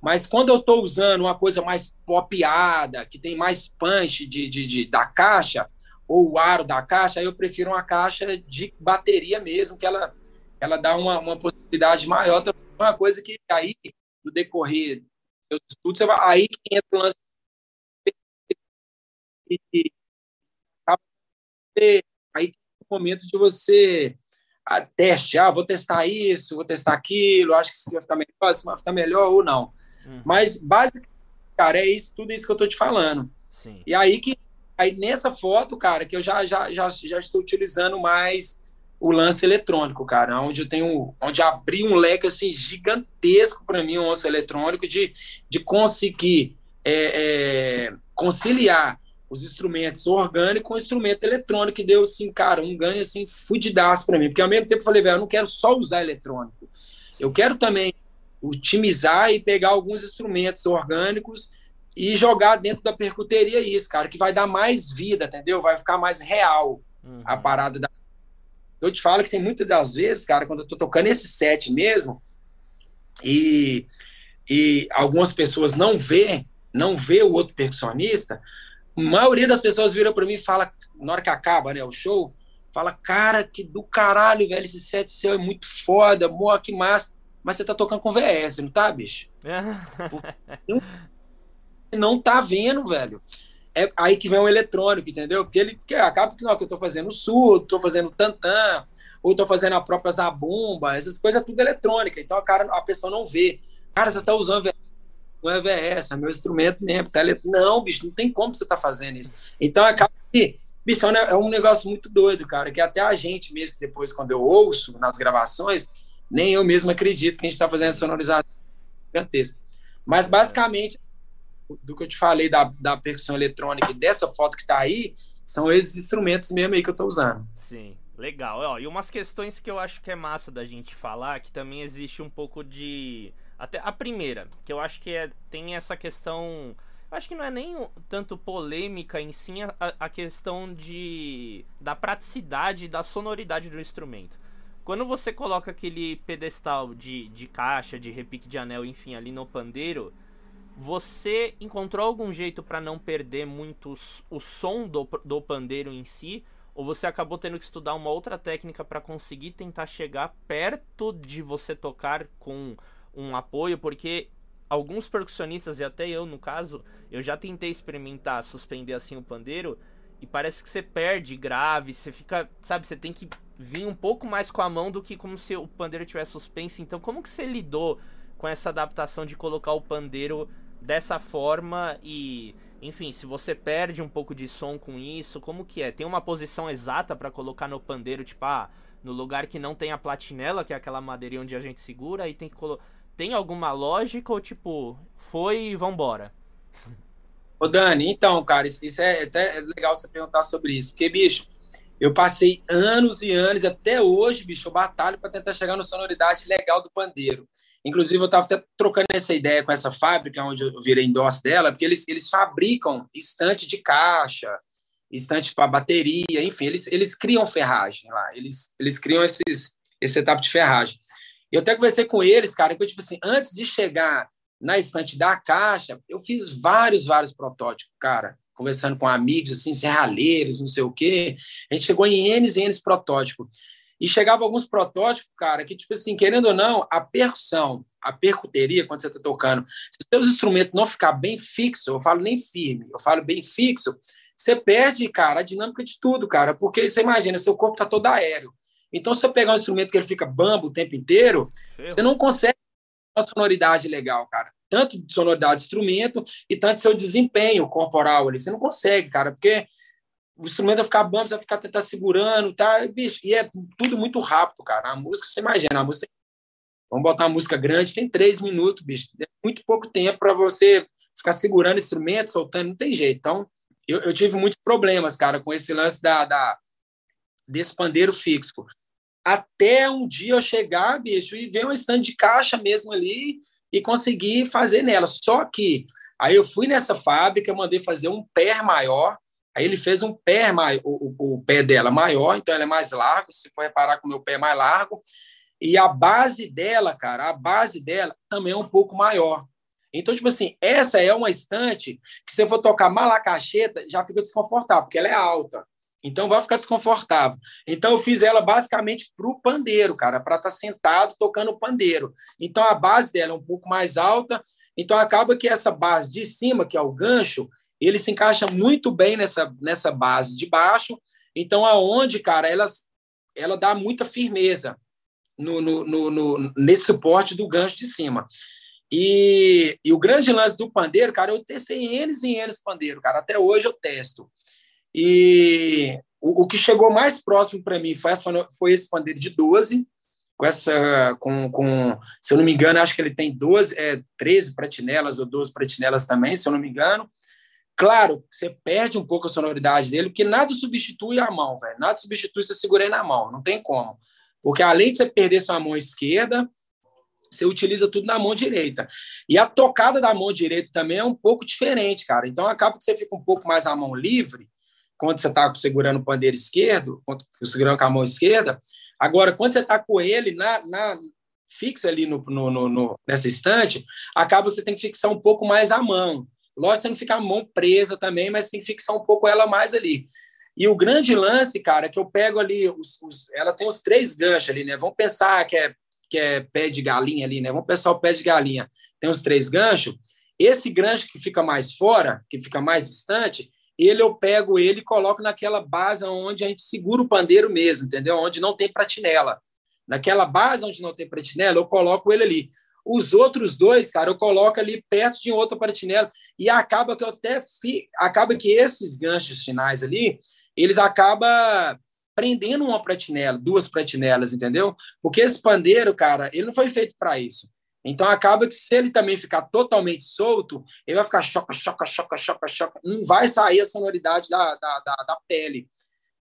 Mas quando eu estou usando uma coisa mais popiada, que tem mais punch de, de, de, da caixa, ou o aro da caixa, aí eu prefiro uma caixa de bateria mesmo, que ela, ela dá uma, uma possibilidade maior. Então, uma coisa que aí, no decorrer do estudo, você vai, aí que entra o lance e, aí o momento de você a, ah, teste, ah, vou testar isso, vou testar aquilo, acho que isso vai ficar melhor, vai ficar melhor ou não. Uhum. Mas, basicamente, cara, é isso, tudo isso que eu tô te falando. Sim. E aí que aí nessa foto, cara, que eu já, já, já, já estou utilizando mais o lance eletrônico, cara, onde eu tenho, onde abri um leque assim gigantesco para mim, um lance eletrônico de, de conseguir é, é, conciliar os instrumentos orgânicos com instrumento eletrônico, que deu, assim, cara, um ganho, assim, fudidaço para mim. Porque ao mesmo tempo eu falei, velho, eu não quero só usar eletrônico. Eu quero também otimizar e pegar alguns instrumentos orgânicos e jogar dentro da percuteria isso, cara, que vai dar mais vida, entendeu? Vai ficar mais real uhum. a parada da. Eu te falo que tem muitas das vezes, cara, quando eu tô tocando esse set mesmo, e, e algumas pessoas não vê, não vê o outro percussionista, a maioria das pessoas viram para mim e fala, na hora que acaba, né, o show, fala, cara, que do caralho, velho, esse set seu é muito foda, moa, que massa. Mas você tá tocando com VS, não tá, bicho? não tá vendo, velho. É aí que vem o eletrônico, entendeu? Porque ele que acaba que, não, que eu tô fazendo surdo, tô fazendo tantã, ou tô fazendo a própria zabumba, essas coisas é tudo eletrônica. Então a, cara, a pessoa não vê. Cara, você tá usando não é VS, é meu instrumento mesmo. Tá? Não, bicho, não tem como você tá fazendo isso. Então acaba que, bicho, é um negócio muito doido, cara, que até a gente mesmo, depois, quando eu ouço nas gravações, nem eu mesmo acredito que a gente está fazendo sonorização gigantesca. Mas basicamente, do que eu te falei da, da percussão eletrônica e dessa foto que está aí, são esses instrumentos mesmo aí que eu estou usando. Sim, legal. E umas questões que eu acho que é massa da gente falar, que também existe um pouco de até a primeira, que eu acho que é, tem essa questão. Eu acho que não é nem tanto polêmica em si a, a questão de da praticidade da sonoridade do instrumento. Quando você coloca aquele pedestal de, de caixa, de repique de anel, enfim, ali no pandeiro, você encontrou algum jeito para não perder muito o som do, do pandeiro em si? Ou você acabou tendo que estudar uma outra técnica para conseguir tentar chegar perto de você tocar com um apoio, porque alguns percussionistas, e até eu no caso, eu já tentei experimentar suspender assim o pandeiro e parece que você perde grave, você fica, sabe, você tem que vir um pouco mais com a mão do que como se o pandeiro tivesse suspenso. Então, como que você lidou com essa adaptação de colocar o pandeiro dessa forma e, enfim, se você perde um pouco de som com isso, como que é? Tem uma posição exata para colocar no pandeiro, tipo, ah, no lugar que não tem a platinela, que é aquela madeirinha onde a gente segura, e tem que colocar tem alguma lógica ou tipo, foi e vambora? Ô Dani, então, cara, isso é até legal você perguntar sobre isso, porque, bicho, eu passei anos e anos, até hoje, bicho, eu batalho para tentar chegar na sonoridade legal do pandeiro. Inclusive, eu estava até trocando essa ideia com essa fábrica, onde eu virei endosso dela, porque eles, eles fabricam estante de caixa, estante para bateria, enfim, eles, eles criam ferragem lá, eles, eles criam esses, esse setup de ferragem. Eu até conversei com eles, cara, que tipo assim, antes de chegar na estante da caixa, eu fiz vários, vários protótipos, cara. conversando com amigos, assim, serralheiros, não sei o quê. A gente chegou em N e N protótipos. E chegava alguns protótipos, cara, que, tipo assim, querendo ou não, a percussão, a percuteria, quando você está tocando, se os seus instrumentos não ficar bem fixo, eu falo nem firme, eu falo bem fixo, você perde, cara, a dinâmica de tudo, cara, porque você imagina, seu corpo está todo aéreo. Então, se você pegar um instrumento que ele fica bambo o tempo inteiro, você não consegue uma sonoridade legal, cara. Tanto de sonoridade de instrumento e tanto seu desempenho corporal ali. Você não consegue, cara, porque o instrumento vai ficar bambo, você vai ficar tentar segurando, tá? Bicho, e é tudo muito rápido, cara. A música, você imagina, a música. Vamos botar uma música grande, tem três minutos, bicho. É muito pouco tempo para você ficar segurando instrumento, soltando, não tem jeito. Então, eu, eu tive muitos problemas, cara, com esse lance da, da, desse pandeiro fixo. Até um dia eu chegar, bicho, e ver um stand de caixa mesmo ali e conseguir fazer nela. Só que aí eu fui nessa fábrica, eu mandei fazer um pé maior, aí ele fez um pé maior, o, o, pé dela maior, então ela é mais largo, se for reparar com o meu pé é mais largo, e a base dela, cara, a base dela também é um pouco maior. Então, tipo assim, essa é uma estante que se eu for tocar malacacheta, já fica desconfortável, porque ela é alta. Então, vai ficar desconfortável. Então, eu fiz ela basicamente para o pandeiro, cara, para estar tá sentado tocando pandeiro. Então, a base dela é um pouco mais alta. Então, acaba que essa base de cima, que é o gancho, ele se encaixa muito bem nessa, nessa base de baixo. Então, aonde, cara, ela, ela dá muita firmeza no, no, no, no nesse suporte do gancho de cima. E, e, o grande lance do pandeiro, cara, eu testei eles e eles pandeiro, cara. Até hoje eu testo. E o, o que chegou mais próximo para mim foi, essa, foi esse pandeiro de 12, com essa, com, com, se eu não me engano, acho que ele tem 12, é, 13 pratinelas ou 12 pratinelas também, se eu não me engano. Claro, você perde um pouco a sonoridade dele, porque nada substitui a mão, velho. Nada substitui você segurei na mão, não tem como. Porque além de você perder sua mão esquerda, você utiliza tudo na mão direita. E a tocada da mão direita também é um pouco diferente, cara. Então acaba que você fica um pouco mais a mão livre quando você está segurando o pandeiro esquerdo, segurando com a mão esquerda. Agora, quando você está com ele na, na fixa ali no, no, no, nessa estante, acaba que você tem que fixar um pouco mais a mão. Lógico, você que ficar a mão presa também, mas tem que fixar um pouco ela mais ali. E o grande lance, cara, é que eu pego ali, os, os, ela tem os três ganchos ali, né? Vamos pensar que é que é pé de galinha ali, né? Vamos pensar o pé de galinha. Tem os três ganchos. Esse gancho que fica mais fora, que fica mais distante, ele eu pego ele e coloco naquela base onde a gente segura o pandeiro mesmo, entendeu? Onde não tem pratinela. Naquela base onde não tem pratinela, eu coloco ele ali. Os outros dois, cara, eu coloco ali perto de outra pratinela e acaba que eu até fi... acaba que esses ganchos finais ali, eles acabam prendendo uma pratinela, duas pratinelas, entendeu? Porque esse pandeiro, cara, ele não foi feito para isso. Então acaba que se ele também ficar totalmente solto, ele vai ficar choca, choca, choca, choca, choca, não vai sair a sonoridade da, da, da, da pele.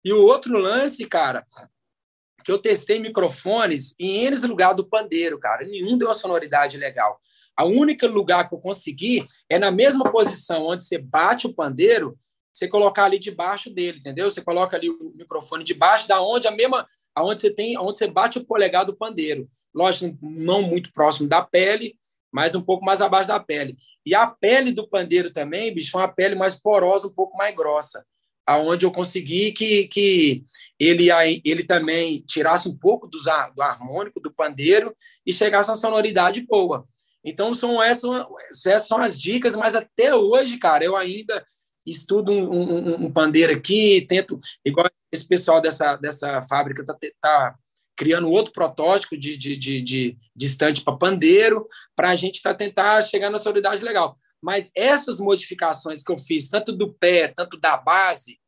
E o outro lance, cara, que eu testei microfones em eles lugar do pandeiro, cara, nenhum deu uma sonoridade legal. A única lugar que eu consegui é na mesma posição onde você bate o pandeiro, você colocar ali debaixo dele, entendeu? Você coloca ali o microfone debaixo da onde a mesma, aonde você tem, onde você bate o polegar do pandeiro. Lógico, não muito próximo da pele, mas um pouco mais abaixo da pele. E a pele do pandeiro também, bicho, foi uma pele mais porosa, um pouco mais grossa, aonde eu consegui que, que ele, ele também tirasse um pouco do, do harmônico do pandeiro e chegasse a sonoridade boa. Então, são essas, essas são as dicas, mas até hoje, cara, eu ainda estudo um, um, um, pandeiro aqui, tento, igual esse pessoal dessa, dessa fábrica está tá criando outro protótipo de, de, de, de, de estante para pandeiro, para a gente tá tentar chegar na sonoridade legal. Mas essas modificações que eu fiz, tanto do pé, tanto da base,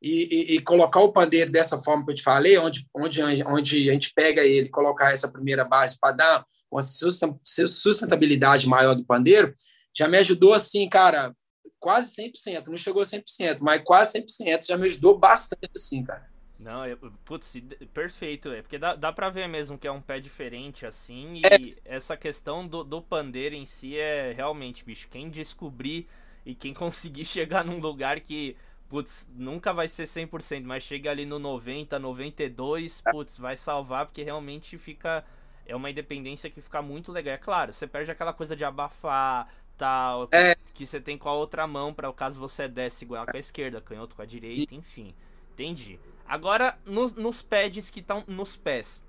e, e, e, colocar o pandeiro dessa forma que eu te falei, onde, onde, onde a gente pega ele, colocar essa primeira base para dar uma sustentabilidade maior do pandeiro, já me ajudou assim, cara, quase 100%, não chegou a 100%, mas quase 100%, já me ajudou bastante assim, cara. Não, eu, putz, perfeito, é porque dá, dá pra ver mesmo que é um pé diferente assim, e é. essa questão do, do pandeiro em si é realmente, bicho, quem descobrir e quem conseguir chegar num lugar que, putz, nunca vai ser 100%, mas chega ali no 90, 92, putz, vai salvar, porque realmente fica, é uma independência que fica muito legal. É claro, você perde aquela coisa de abafar, tal, é, que você tem com a outra mão para caso você desce segurar com a esquerda, canhoto com a direita, enfim. Entendi. Agora, no, nos pads que estão nos pés.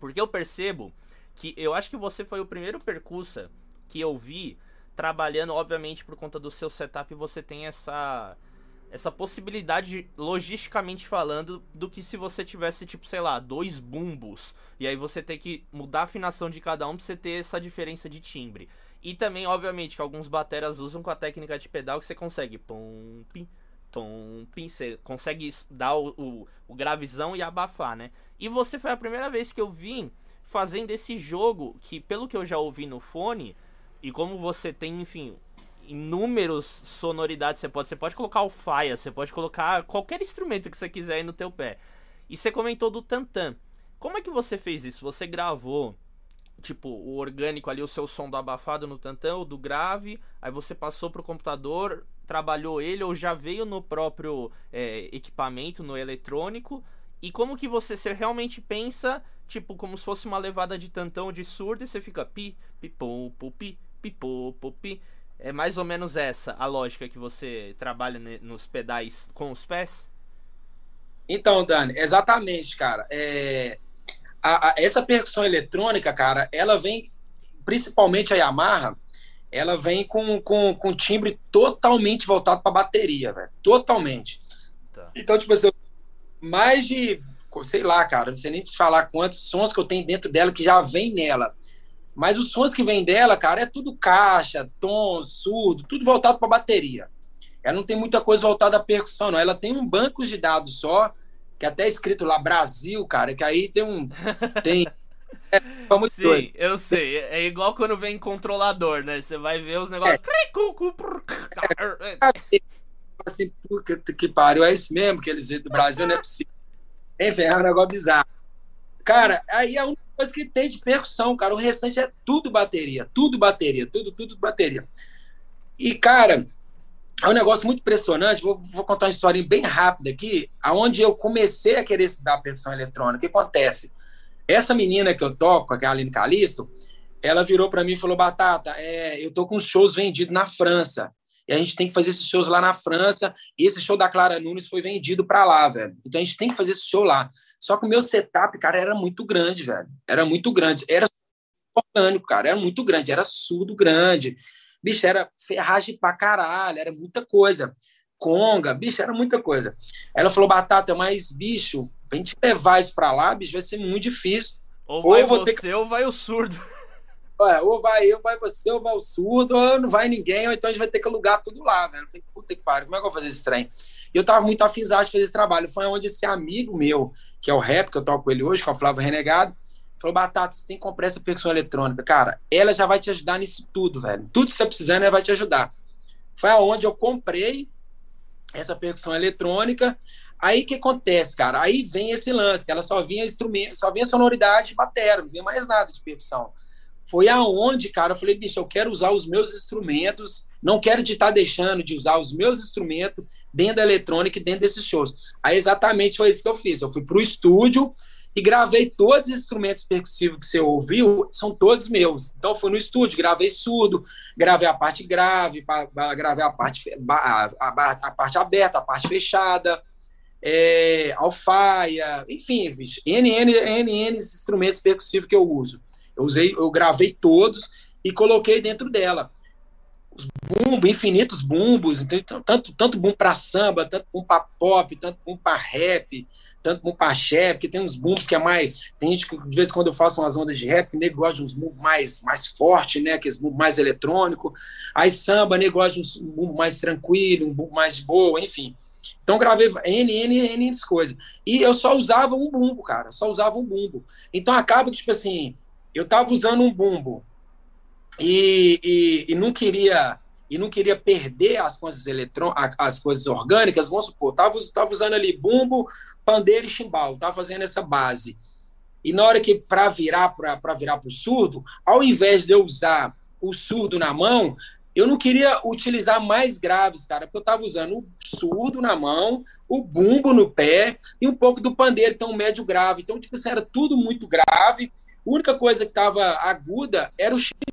Porque eu percebo que eu acho que você foi o primeiro percussa que eu vi trabalhando, obviamente, por conta do seu setup, você tem essa essa possibilidade, logisticamente falando, do que se você tivesse, tipo, sei lá, dois bumbos. E aí você tem que mudar a afinação de cada um pra você ter essa diferença de timbre. E também, obviamente, que alguns bateras usam com a técnica de pedal que você consegue. Pum, pim, pim. Você consegue dar o, o, o gravizão e abafar, né? E você foi a primeira vez que eu vi fazendo esse jogo que, pelo que eu já ouvi no fone, e como você tem, enfim, inúmeros sonoridades você pode. Você pode colocar o faia, você pode colocar qualquer instrumento que você quiser aí no teu pé. E você comentou do tantan. Como é que você fez isso? Você gravou tipo o orgânico ali, o seu som do abafado no tantan ou do grave, aí você passou pro computador, trabalhou ele ou já veio no próprio é, equipamento, no eletrônico. E como que você, você realmente pensa, tipo, como se fosse uma levada de tantão de surdo e você fica pi, pi, pum, pi, pi, pi, pi, pi. É mais ou menos essa a lógica que você trabalha nos pedais com os pés? Então, Dani, exatamente, cara. É, a, a, essa percussão eletrônica, cara, ela vem, principalmente a Yamaha, ela vem com, com, com timbre totalmente voltado para bateria, velho. Totalmente. Tá. Então, tipo assim, mais de, sei lá, cara, não sei nem te falar quantos sons que eu tenho dentro dela que já vem nela. Mas os sons que vem dela, cara, é tudo caixa, tom, surdo, tudo voltado para bateria. Ela não tem muita coisa voltada à percussão, não. Ela tem um banco de dados só, que é até é escrito lá Brasil, cara, que aí tem um. Tem. É, Sim, doido. eu sei. É igual quando vem controlador, né? Você vai ver os negócios. É. é. Assim, que pariu, é isso mesmo que eles veem do Brasil, não é possível. Enfim, é um negócio bizarro. Cara, aí é um coisa que tem de percussão, cara. O restante é tudo bateria, tudo bateria, tudo, tudo bateria. E, cara, é um negócio muito impressionante. Vou, vou contar uma história bem rápida aqui, aonde eu comecei a querer estudar percussão eletrônica. O que acontece? Essa menina que eu toco, a Aline Calisto, ela virou para mim e falou: Batata, é, eu tô com shows vendidos na França. E a gente tem que fazer esses shows lá na França. E esse show da Clara Nunes foi vendido para lá, velho. Então a gente tem que fazer esse show lá. Só que o meu setup, cara, era muito grande, velho. Era muito grande. Era orgânico, cara. Era muito grande. Era surdo grande. Bicho, era ferragem pra caralho. Era muita coisa. Conga, bicho, era muita coisa. Ela falou, Batata, mas, bicho, pra gente levar isso pra lá, bicho, vai ser muito difícil. Ou vai ou você, que... ou vai o surdo. É, ou vai eu, vai você, ou vai o surdo, ou não vai ninguém, ou então a gente vai ter que alugar tudo lá, velho. Eu falei, puta que pariu, como é que eu vou fazer esse trem? E eu tava muito afinzado de fazer esse trabalho. Foi onde esse amigo meu, que é o rap, que eu toco com ele hoje, que é o Flávio Renegado, falou: Batata, você tem que comprar essa percussão eletrônica. Cara, ela já vai te ajudar nisso tudo, velho. Tudo que você tá precisando, ela vai te ajudar. Foi aonde eu comprei essa percussão eletrônica. Aí que acontece, cara? Aí vem esse lance, que ela só vinha instrumento, só vinha sonoridade e não vinha mais nada de percussão. Foi aonde, cara, eu falei, bicho, eu quero usar os meus instrumentos, não quero de estar tá deixando de usar os meus instrumentos dentro da eletrônica e dentro desses shows. Aí exatamente foi isso que eu fiz. Eu fui para o estúdio e gravei todos os instrumentos percussivos que você ouviu, são todos meus. Então fui no estúdio, gravei surdo, gravei a parte grave, gravei a parte, a, a, a parte aberta, a parte fechada, é, alfaia, enfim, N, N, N, N instrumentos percussivos que eu uso. Eu usei, eu gravei todos e coloquei dentro dela bumbo, infinitos bumbos, então, tanto, tanto bumbo para samba, tanto bumbo para pop, tanto bumbo para rap, tanto bumbo para axé, porque tem uns bumbos que é mais. Tem gente que, de vez em quando, eu faço umas ondas de rap, nego gosta de uns bumbos mais, mais forte, né? Aqueles bumbos mais eletrônico. Aí samba, nego gosta de uns bumbo mais tranquilo, um bumbo mais boa, enfim. Então gravei N, N, N coisas. E eu só usava um bumbo, cara, só usava um bumbo. Então acaba que, tipo assim, eu tava usando um bumbo e, e, e não queria e não queria perder as coisas eletron as coisas orgânicas, vamos supor, tava, tava usando ali bumbo, pandeiro e chimbal, tava fazendo essa base. E na hora que para virar para virar para o surdo, ao invés de eu usar o surdo na mão, eu não queria utilizar mais graves, cara, porque eu estava usando o surdo na mão, o bumbo no pé e um pouco do pandeiro, então médio grave. Então, tipo assim, era tudo muito grave. A única coisa que estava aguda era o chimbal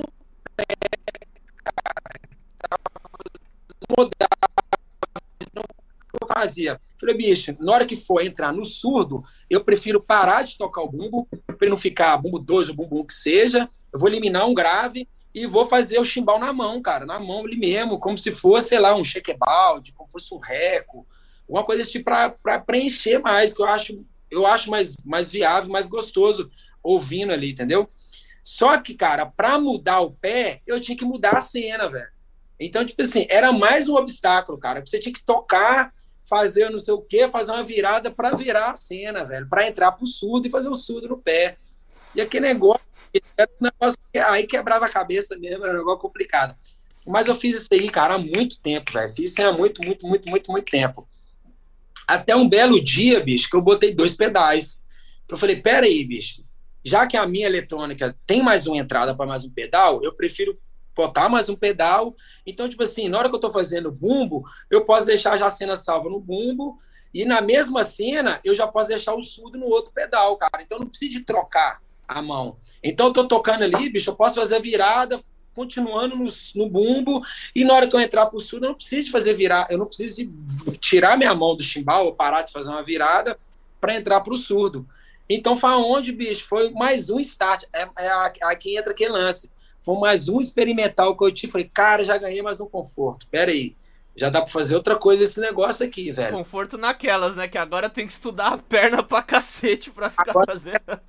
no pé, cara. Então, eu fazia? Falei, bicho, na hora que for entrar no surdo, eu prefiro parar de tocar o bumbo, para não ficar bumbo 2 ou bumbo 1 um que seja. Eu vou eliminar um grave e vou fazer o chimbal na mão, cara, na mão ali mesmo, como se fosse, sei lá, um chequebalde, como fosse um reco, alguma coisa tipo para preencher mais, que eu acho, eu acho mais, mais viável, mais gostoso ouvindo ali, entendeu? Só que, cara, para mudar o pé, eu tinha que mudar a cena, velho. Então, tipo assim, era mais um obstáculo, cara. Você tinha que tocar, fazer não sei o quê, fazer uma virada para virar a cena, velho, para entrar pro surdo e fazer o surdo no pé. E aquele negócio, era um negócio que aí quebrava a cabeça mesmo, era um negócio complicado. Mas eu fiz isso aí, cara, há muito tempo, velho. Fiz isso há muito, muito, muito, muito, muito tempo. Até um belo dia, bicho, que eu botei dois pedais. Que eu falei, pera aí, bicho, já que a minha eletrônica tem mais uma entrada para mais um pedal, eu prefiro botar mais um pedal. Então, tipo assim, na hora que eu estou fazendo bumbo, eu posso deixar já a cena salva no bumbo e na mesma cena eu já posso deixar o surdo no outro pedal, cara. Então não precisa de trocar a mão. Então eu tô tocando ali, bicho, eu posso fazer a virada continuando no, no bumbo e na hora que eu entrar pro surdo eu não preciso de fazer virar, eu não preciso de tirar minha mão do chimbal ou parar de fazer uma virada para entrar pro surdo. Então foi onde, bicho, foi mais um start. É, é aqui entra aquele lance. Foi mais um experimental que eu tive. Falei, cara, já ganhei mais um conforto. Pera aí. Já dá pra fazer outra coisa esse negócio aqui, velho. Conforto naquelas, né? Que agora tem que estudar a perna pra cacete pra ficar agora... fazendo.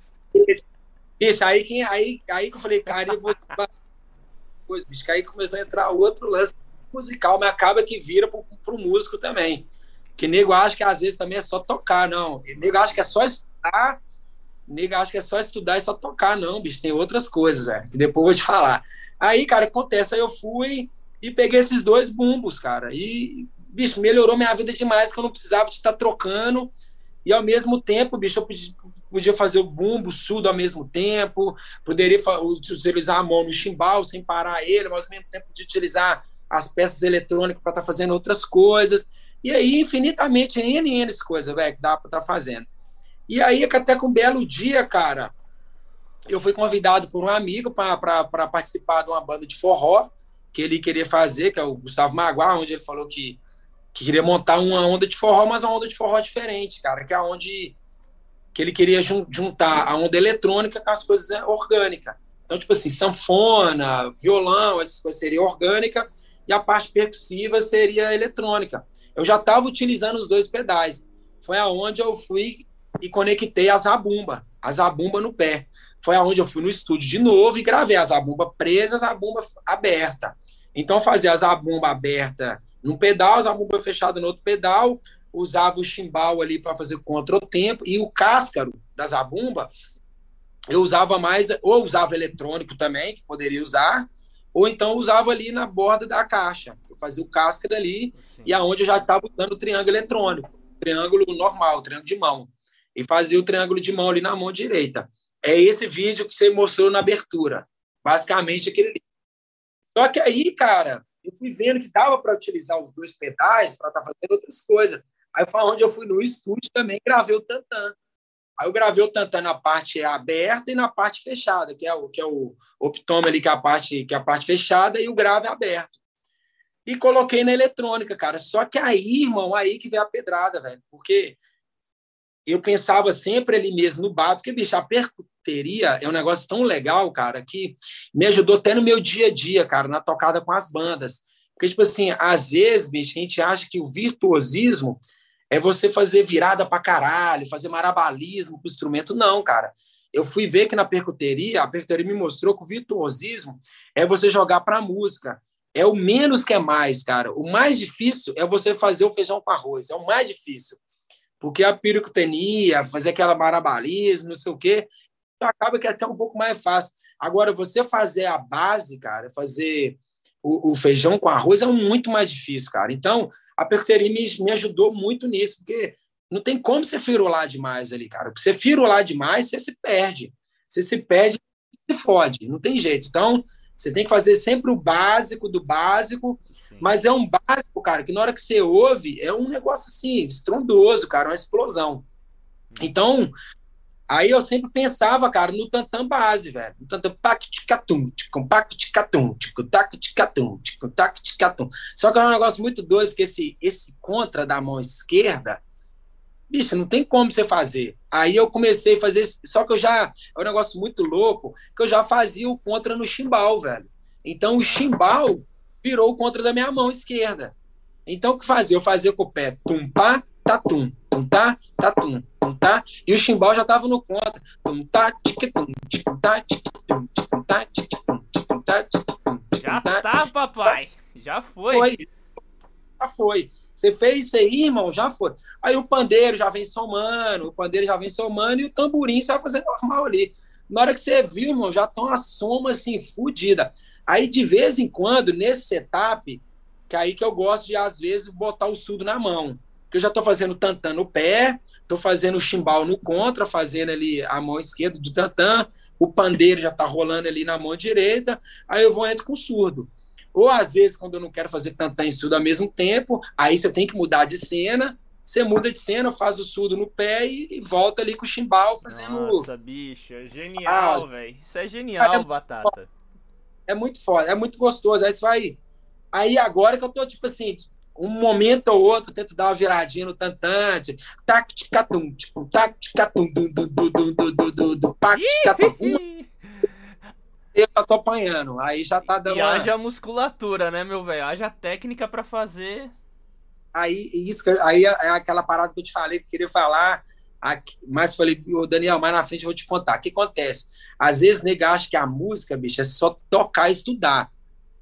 Bicho, aí, quem, aí, aí que eu falei, cara, eu vou. Coisa, bicho, aí começou a entrar outro lance musical, mas acaba que vira pro, pro músico também. Que nego acha que às vezes também é só tocar, não. Nego acha que é só estudar Nega, acho que é só estudar e só tocar, não, bicho. Tem outras coisas, é, que depois eu vou te falar. Aí, cara, acontece, aí eu fui e peguei esses dois bumbos, cara. E, bicho, melhorou minha vida demais, que eu não precisava de estar trocando. E ao mesmo tempo, bicho, eu podia fazer o bumbo, surdo ao mesmo tempo, poderia utilizar a mão no chimbal sem parar ele, mas ao mesmo tempo de utilizar as peças eletrônicas para estar tá fazendo outras coisas. E aí, infinitamente, N, N coisas, velho, que dá para estar tá fazendo. E aí, até com um belo dia, cara, eu fui convidado por um amigo para participar de uma banda de forró que ele queria fazer, que é o Gustavo Maguá, onde ele falou que, que queria montar uma onda de forró, mas uma onda de forró diferente, cara, que é onde que ele queria juntar a onda eletrônica com as coisas orgânicas. Então, tipo assim, sanfona, violão, essas coisas seria orgânica e a parte percussiva seria eletrônica. Eu já estava utilizando os dois pedais. Foi aonde eu fui e conectei a zabumba, a zabumba no pé. Foi aonde eu fui no estúdio de novo e gravei a zabumba presa, a zabumba aberta. Então fazia a zabumba aberta num pedal, a zabumba fechada no outro pedal, usava o chimbal ali para fazer contra o tempo e o cáscaro da zabumba eu usava mais, ou usava eletrônico também, que poderia usar, ou então usava ali na borda da caixa. Eu fazia o cáscaro ali Sim. e aonde eu já estava usando o triângulo eletrônico, triângulo normal, triângulo de mão e fazia o triângulo de mão ali na mão direita. É esse vídeo que você mostrou na abertura. Basicamente aquele. Só que aí, cara, eu fui vendo que dava para utilizar os dois pedais para estar tá fazendo outras coisas. Aí foi onde eu fui no estúdio também gravei o tantã. Aí eu gravei o tantã na parte aberta e na parte fechada, que é o que é o optômetro ali que é a parte que é a parte fechada e o grave aberto. E coloquei na eletrônica, cara. Só que aí, irmão, aí que veio a pedrada, velho. Porque eu pensava sempre ali mesmo no bar, porque, bicho, a percuteria é um negócio tão legal, cara, que me ajudou até no meu dia a dia, cara, na tocada com as bandas. Porque, tipo assim, às vezes, bicho, a gente acha que o virtuosismo é você fazer virada pra caralho, fazer marabalismo com o instrumento. Não, cara. Eu fui ver que na percuteria, a percuteria me mostrou que o virtuosismo é você jogar pra música. É o menos que é mais, cara. O mais difícil é você fazer o feijão com arroz. É o mais difícil. Porque a pirocutenia, fazer aquela marabalismo, não sei o quê, acaba que é até um pouco mais fácil. Agora, você fazer a base, cara, fazer o, o feijão com arroz é muito mais difícil, cara. Então, a percuteria me, me ajudou muito nisso, porque não tem como você firular demais ali, cara. Porque você firular demais, você se perde. Você se perde, se fode, não tem jeito. Então, você tem que fazer sempre o básico do básico, Sim. mas é um básico, cara, que na hora que você ouve, é um negócio assim, estrondoso, cara, uma explosão. Então, Aí eu sempre pensava, cara, no tantã base, velho. No tantã pac-ticatum, ticum, pac-ticatum, ticum. Só que é um negócio muito doido, que esse, esse contra da mão esquerda, bicho, não tem como você fazer. Aí eu comecei a fazer, só que eu já, é um negócio muito louco, que eu já fazia o contra no chimbal, velho. Então o chimbal virou o contra da minha mão esquerda. Então o que fazia? Eu fazia com o pé tum pá, tatum, tum tá, tatum, tum tá, e o chimbal já tava no contra. Tum tá, tic tum, tic tá, tic tum, tic tá, tum, tic tá, tum. Já tá, papai. Já foi. Foi. Já foi. Você fez isso aí, irmão, já foi. Aí o pandeiro já vem somando, o pandeiro já vem somando e o tamborim você vai fazer normal ali. Na hora que você viu, irmão, já estão a soma assim, fodida. Aí, de vez em quando, nesse setup, que aí que eu gosto de, às vezes, botar o surdo na mão. Porque eu já estou fazendo tantã no pé, estou fazendo o chimbal no contra, fazendo ali a mão esquerda do tantã, o pandeiro já está rolando ali na mão direita, aí eu vou entro com o surdo. Ou às vezes, quando eu não quero fazer tantã e surdo ao mesmo tempo, aí você tem que mudar de cena, você muda de cena, faz o surdo no pé e, e volta ali com o chimbal fazendo. Nossa, bicho, é genial, ah, velho. Isso é genial, é, Batata. É muito foda, é muito gostoso. Aí você vai. Aí agora que eu tô, tipo assim, um momento ou outro, tento dar uma viradinha no tantante. Tac-ticatum, tipo, tac-ticatum, dum-dum-dum-dum-dum-dum-dum, pac-ticatum. Eu já tô apanhando, aí já tá dando. E uma... haja musculatura, né, meu velho? Haja técnica para fazer. Aí, isso, aí é, é aquela parada que eu te falei, que eu queria falar, aqui, mas falei, ô Daniel, mais na frente eu vou te contar. O que acontece? Às vezes, nega, acha que a música, bicho, é só tocar e estudar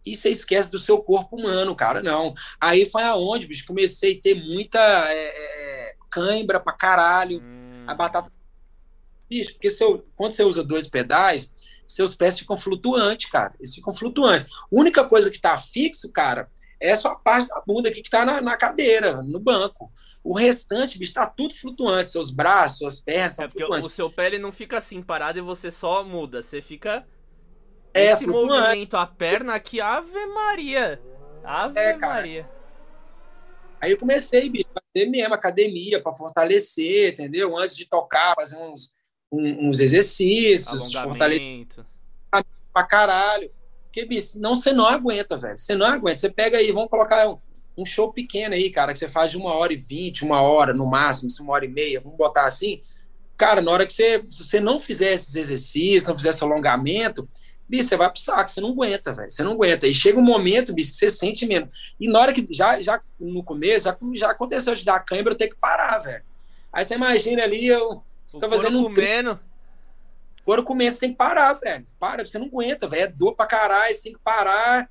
e você esquece do seu corpo humano, cara. Não. Aí foi aonde, bicho, comecei a ter muita é, é, cãibra pra caralho. Hum. A batata. Bicho, porque seu, quando você usa dois pedais, seus pés ficam flutuantes, cara. Eles ficam flutuantes. A única coisa que tá fixo, cara, é só a parte da bunda aqui que tá na, na cadeira, no banco. O restante, bicho, tá tudo flutuante. Seus braços, suas pernas. É porque o seu pé ele não fica assim parado e você só muda. Você fica é, Esse movimento, a perna aqui, Ave Maria. Ave é, Maria. Aí eu comecei, bicho, fazer mesmo academia para fortalecer, entendeu? Antes de tocar, fazer uns, uns exercícios, fortalecer pra caralho. Porque, bicho, não, você não aguenta, velho. Você não aguenta. Você pega aí, vamos colocar um, um show pequeno aí, cara, que você faz de uma hora e vinte, uma hora no máximo, uma hora e meia, vamos botar assim. Cara, na hora que você, se você não fizer esses exercícios, não fizer esse alongamento, bicho, você vai pro saco, você não aguenta, velho. Você não aguenta. E chega um momento, bicho, que você sente mesmo. E na hora que já, já no começo, já, já aconteceu de dar cãibra, eu tenho que parar, velho. Aí você imagina ali, eu. Você tá fazendo um. Comendo. Couro comendo, você tem que parar, velho. Para, você não aguenta, velho. É dor pra caralho, você tem que parar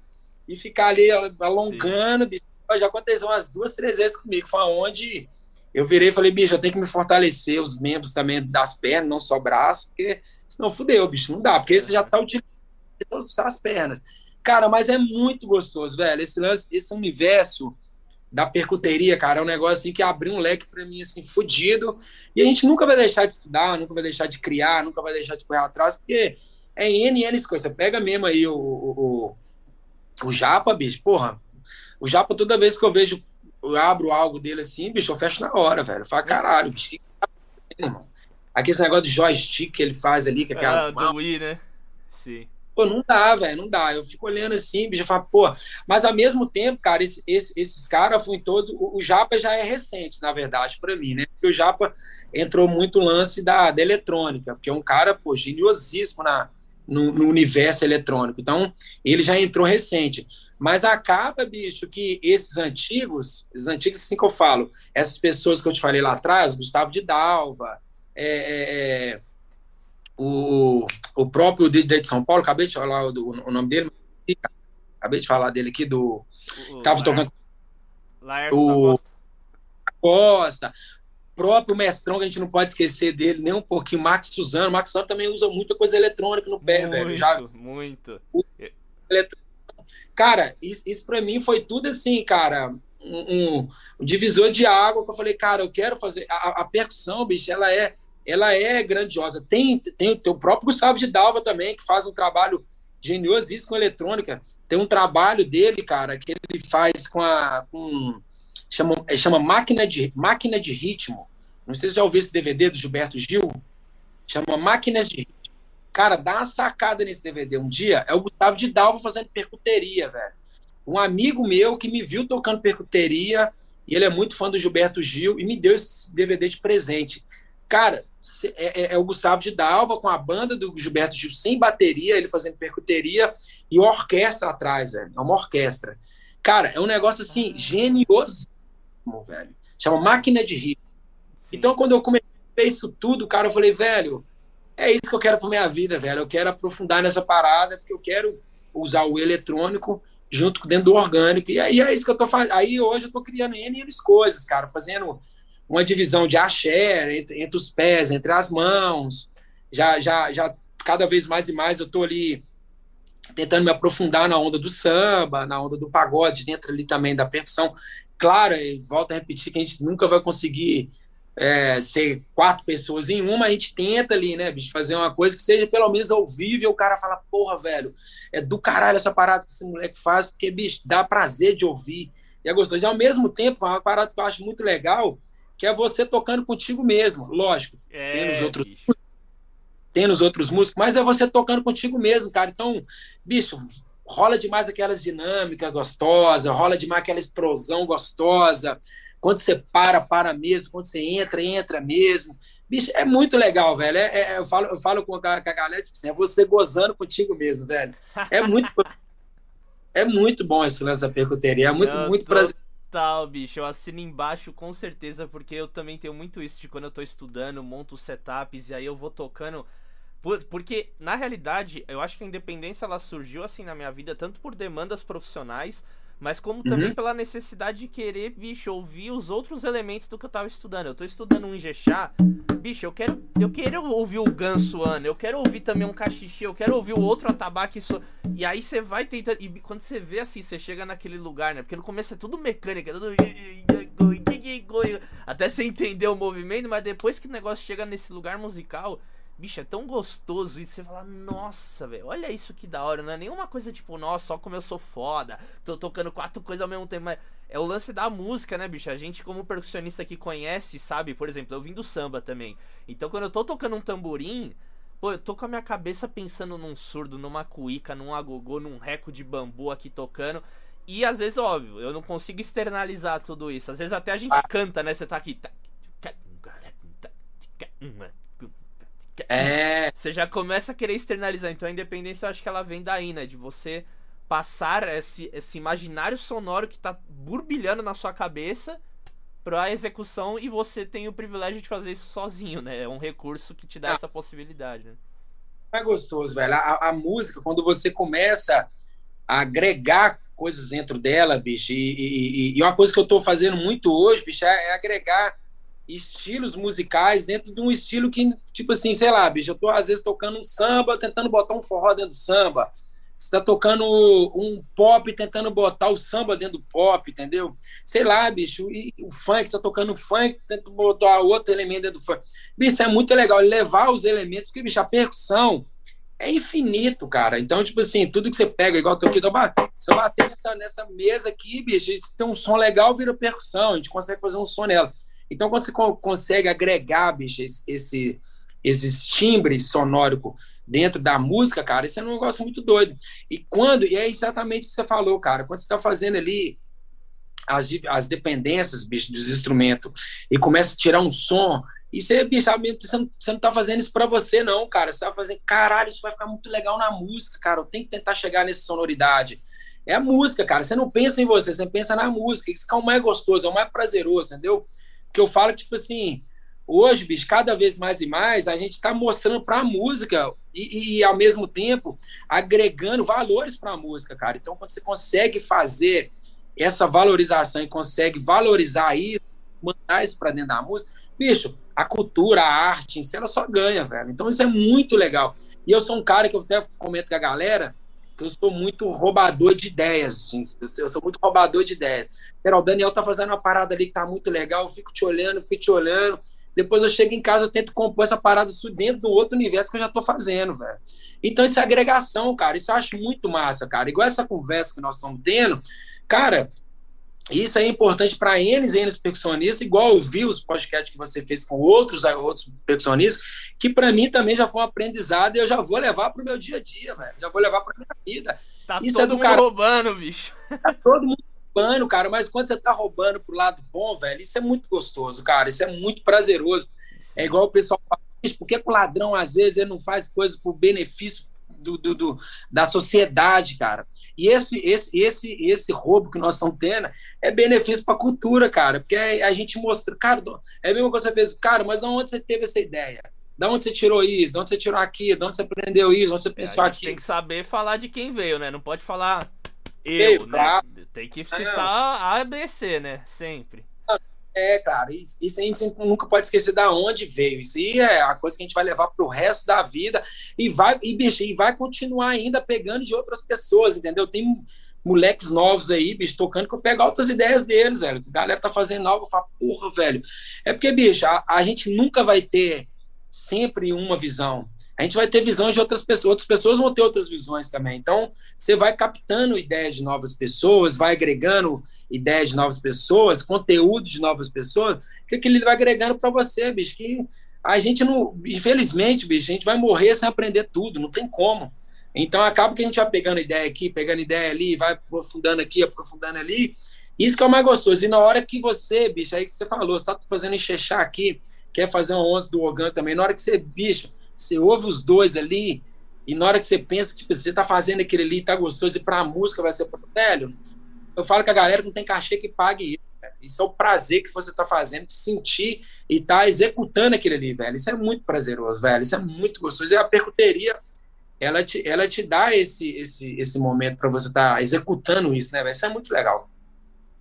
e ficar ali alongando, Sim. bicho. Já aconteceu umas duas, três vezes comigo. Foi onde eu virei e falei, bicho, eu tenho que me fortalecer os membros também das pernas, não só braço, porque senão fudeu, bicho, não dá, porque você já tá utilizando as pernas. Cara, mas é muito gostoso, velho. Esse lance, esse universo da percuteria, cara, é um negócio assim que abriu um leque para mim assim fodido. E a gente nunca vai deixar de estudar, nunca vai deixar de criar, nunca vai deixar de correr atrás, porque é N N coisa. Você pega mesmo aí o, o, o, Japa, bicho, porra. O Japa, toda vez que eu vejo, eu abro algo dele assim, bicho, eu fecho na hora, velho. Eu falo, caralho, bicho, que irmão. Aqui esse negócio de joystick que ele faz ali, que é aquelas. Ah, do Wii, né? Sim. Pô, não dá, velho, não dá. Eu fico olhando assim, bicho, eu falo, pô, mas ao mesmo tempo, cara, esse, esse, esses caras foram todos. O, o, Japa já é recente, na verdade, para mim, né? Porque o Japa entrou muito lance da, da eletrônica, porque é um cara, pô, geniosíssimo na, no, no, universo eletrônico. Então, ele já entrou recente. Mas acaba, bicho, que esses antigos, os antigos, assim que eu falo, essas pessoas que eu te falei lá atrás, Gustavo de Dalva, é, é, é o, o próprio DJ de São Paulo, acabei de falar o, o nome dele, acabei de falar dele aqui, do. O tava tocando. Laércio o Costa. Costa. Próprio mestrão, que a gente não pode esquecer dele nem um pouquinho, Max Suzano. Max Suzano também usa muita coisa eletrônica no pé, muito, velho. Já... Muito. Cara, isso, isso para mim foi tudo assim, cara. Um, um, divisor de água que eu falei, cara, eu quero fazer. A, a percussão, bicho, ela é ela é grandiosa. Tem, tem, tem o próprio Gustavo de Dalva também, que faz um trabalho geniosíssimo com eletrônica. Tem um trabalho dele, cara, que ele faz com a. Com, chama, chama máquina, de, máquina de Ritmo. Não sei se já ouviu esse DVD do Gilberto Gil. chama Máquinas de Ritmo. Cara, dá uma sacada nesse DVD um dia, é o Gustavo de Dalva fazendo percuteria, velho. Um amigo meu que me viu tocando percuteria, e ele é muito fã do Gilberto Gil, e me deu esse DVD de presente. Cara, é, é, é, o Gustavo de Dalva com a banda do Gilberto Gil sem bateria, ele fazendo percuteria e uma orquestra atrás, velho. É uma orquestra. Cara, é um negócio assim, genioso, velho. Chama Máquina de Ritmo. Então, quando eu comecei isso tudo, cara, eu falei, velho, é isso que eu quero para minha vida, velho. Eu quero aprofundar nessa parada, porque eu quero usar o eletrônico junto com dentro do orgânico. E aí é isso que eu tô fazendo. Aí hoje eu tô criando N, N coisas, cara, fazendo uma divisão de axé entre, entre os pés, entre as mãos. Já, já, já cada vez mais e mais eu tô ali tentando me aprofundar na onda do samba, na onda do pagode, dentro ali também da percussão. Claro, e volto a repetir que a gente nunca vai conseguir é, ser quatro pessoas em uma, a gente tenta ali, né, bicho, fazer uma coisa que seja pelo menos ao vivo e o cara fala, porra, velho, é do caralho essa parada que esse moleque faz, porque, bicho, dá prazer de ouvir e é gostoso. E ao mesmo tempo, uma parada que eu acho muito legal, que é você tocando contigo mesmo, lógico, é, tem nos outros bicho. tem nos outros músicos, mas é você tocando contigo mesmo, cara. Então, bicho, rola demais aquelas dinâmicas gostosas, rola demais aquela explosão gostosa, quando você para, para mesmo. Quando você entra, entra mesmo. Bicho, é muito legal, velho. É, é, eu, falo, eu falo com a, com a galera, tipo assim, é você gozando contigo mesmo, velho. É muito, é muito bom esse lance da percuteria. É muito, muito prazer. Total, bicho. Eu assino embaixo com certeza, porque eu também tenho muito isso de quando eu tô estudando, monto setups e aí eu vou tocando. Porque, na realidade, eu acho que a independência ela surgiu assim na minha vida, tanto por demandas profissionais, mas como também uhum. pela necessidade de querer, bicho, ouvir os outros elementos do que eu tava estudando. Eu tô estudando um Ijexá, bicho, eu quero, eu quero ouvir o ganso ano, eu quero ouvir também um cachixi, eu quero ouvir o outro atabaque. So... E aí você vai tentando. E quando você vê assim, você chega naquele lugar, né? Porque no começo é tudo mecânica, tudo. Até você entender o movimento, mas depois que o negócio chega nesse lugar musical, Bicho, é tão gostoso isso. Você fala, nossa, velho, olha isso que da hora. Não é nenhuma coisa tipo, nossa, só como eu sou foda. Tô tocando quatro coisas ao mesmo tempo. Mas é o lance da música, né, bicho? A gente, como percussionista que conhece, sabe? Por exemplo, eu vim do samba também. Então, quando eu tô tocando um tamborim, pô, eu tô com a minha cabeça pensando num surdo, numa cuíca, num agogô, num reco de bambu aqui tocando. E às vezes, óbvio, eu não consigo externalizar tudo isso. Às vezes até a gente ah. canta, né? Você tá aqui. É. Você já começa a querer externalizar. Então a independência eu acho que ela vem daí, né? De você passar esse, esse imaginário sonoro que tá burbilhando na sua cabeça pra execução e você tem o privilégio de fazer isso sozinho, né? É um recurso que te dá ah. essa possibilidade, né? É gostoso, velho. A, a, música, quando você começa a agregar coisas dentro dela, bicho, e, e, e uma coisa que eu tô fazendo muito hoje, bicho, é, é agregar estilos musicais dentro de um estilo que, tipo assim, sei lá, bicho, eu tô às vezes tocando um samba, tentando botar um forró dentro do samba. Você tá tocando um pop, tentando botar o samba dentro do pop, entendeu? Sei lá, bicho, e o funk, tá tocando funk, tentando botar outro elemento dentro do funk. Bicho, é muito legal levar os elementos, porque, bicho, a percussão é infinito, cara. Então, tipo assim, tudo que você pega, igual tô aqui, tô batendo, se eu bater nessa, nessa mesa aqui, bicho, se tem um som legal, vira percussão, a gente consegue fazer um som nela. Então, quando você consegue agregar, bicho, esse, esses timbres sonóricos dentro da música, cara, isso é um negócio muito doido. E quando, e é exatamente o que você falou, cara, quando você está fazendo ali as, as dependências, bicho, dos instrumentos e começa a tirar um som, e você, bicho, você não, você não tá fazendo isso para você, não, cara. Você tá fazendo, caralho, isso vai ficar muito legal na música, cara. Eu tenho que tentar chegar nessa sonoridade. É a música, cara. Você não pensa em você, você pensa na música. Isso é o mais gostoso, é o mais prazeroso, entendeu? Porque eu falo, tipo assim, hoje, bicho, cada vez mais e mais, a gente está mostrando para a música e, e, ao mesmo tempo, agregando valores para a música, cara. Então, quando você consegue fazer essa valorização e consegue valorizar isso, mandar isso para dentro da música, bicho, a cultura, a arte em si, ela só ganha, velho. Então, isso é muito legal. E eu sou um cara que eu até comento com a galera, eu sou muito roubador de ideias, gente. Eu sou muito roubador de ideias. O Daniel tá fazendo uma parada ali que tá muito legal, eu fico te olhando, fico te olhando. Depois eu chego em casa, eu tento compor essa parada dentro do outro universo que eu já tô fazendo, velho. Então, isso é agregação, cara. Isso eu acho muito massa, cara. Igual essa conversa que nós estamos tendo. Cara, Isso é importante para eles, eles percussionistas, igual eu vi os podcasts que você fez com outros, outros percussionistas, que para mim também já foi um aprendizado e eu já vou levar para o meu dia a dia, velho. Já vou levar para minha vida. Tá Isso é todo é do mundo cara... roubando, bicho. Tá todo mundo roubando, cara, mas quando você tá roubando pro lado bom, velho, isso é muito gostoso, cara. Isso é muito prazeroso. É igual o pessoal fala, por que o ladrão, às vezes, ele não faz coisas por benefício do, do, do, da sociedade, cara. E esse, esse, esse, esse roubo que nós estamos tendo é benefício para a cultura, cara, porque a gente mostra, cara, é a mesma coisa que você fez, cara, mas onde você teve essa ideia? Da onde você tirou isso? De onde você tirou aquilo? De onde você aprendeu isso? De onde você pensou aqui? Tem que saber falar de quem veio, né? Não pode falar eu, né? Tem que citar a ABC, né? Sempre. É, cara, isso, isso, a gente nunca pode esquecer da onde veio. Isso aí é a coisa que a gente vai levar para o resto da vida e vai, e, bicho, e vai continuar ainda pegando de outras pessoas, entendeu? Tem moleques novos aí, bicho, tocando que eu pego altas ideias deles, velho. A galera tá fazendo algo, eu falo, porra, velho. É porque, bicho, a, a gente nunca vai ter sempre uma visão. A gente vai ter visões de outras pessoas, outras pessoas vão ter outras visões também. Então, você vai captando ideias de novas pessoas, vai agregando ideias de novas pessoas, conteúdo de novas pessoas, que aquilo vai agregando para você, bicho, que a gente não, infelizmente, bicho, a gente vai morrer sem aprender tudo, não tem como. Então acaba que a gente vai pegando ideia aqui, pegando ideia ali, vai aprofundando aqui, aprofundando ali. Isso que é o mais gostoso. E na hora que você, bicho, aí que você falou, você tá fazendo enxechar aqui, quer fazer um 11 do Ogan também, na hora que você, bicho, você ouve os dois ali, e na hora que você pensa que tipo, você tá fazendo aquele ali, tá gostoso, e pra música vai ser velho, eu falo que a galera não tem cachê que pague isso. Velho. Isso é o prazer que você está fazendo, sentir e tá executando aquilo ali, velho. Isso é muito prazeroso, velho. Isso é muito gostoso. E a percuteria, ela te, ela te dá esse, esse, esse momento para você estar tá executando isso, né, velho? Isso é muito legal.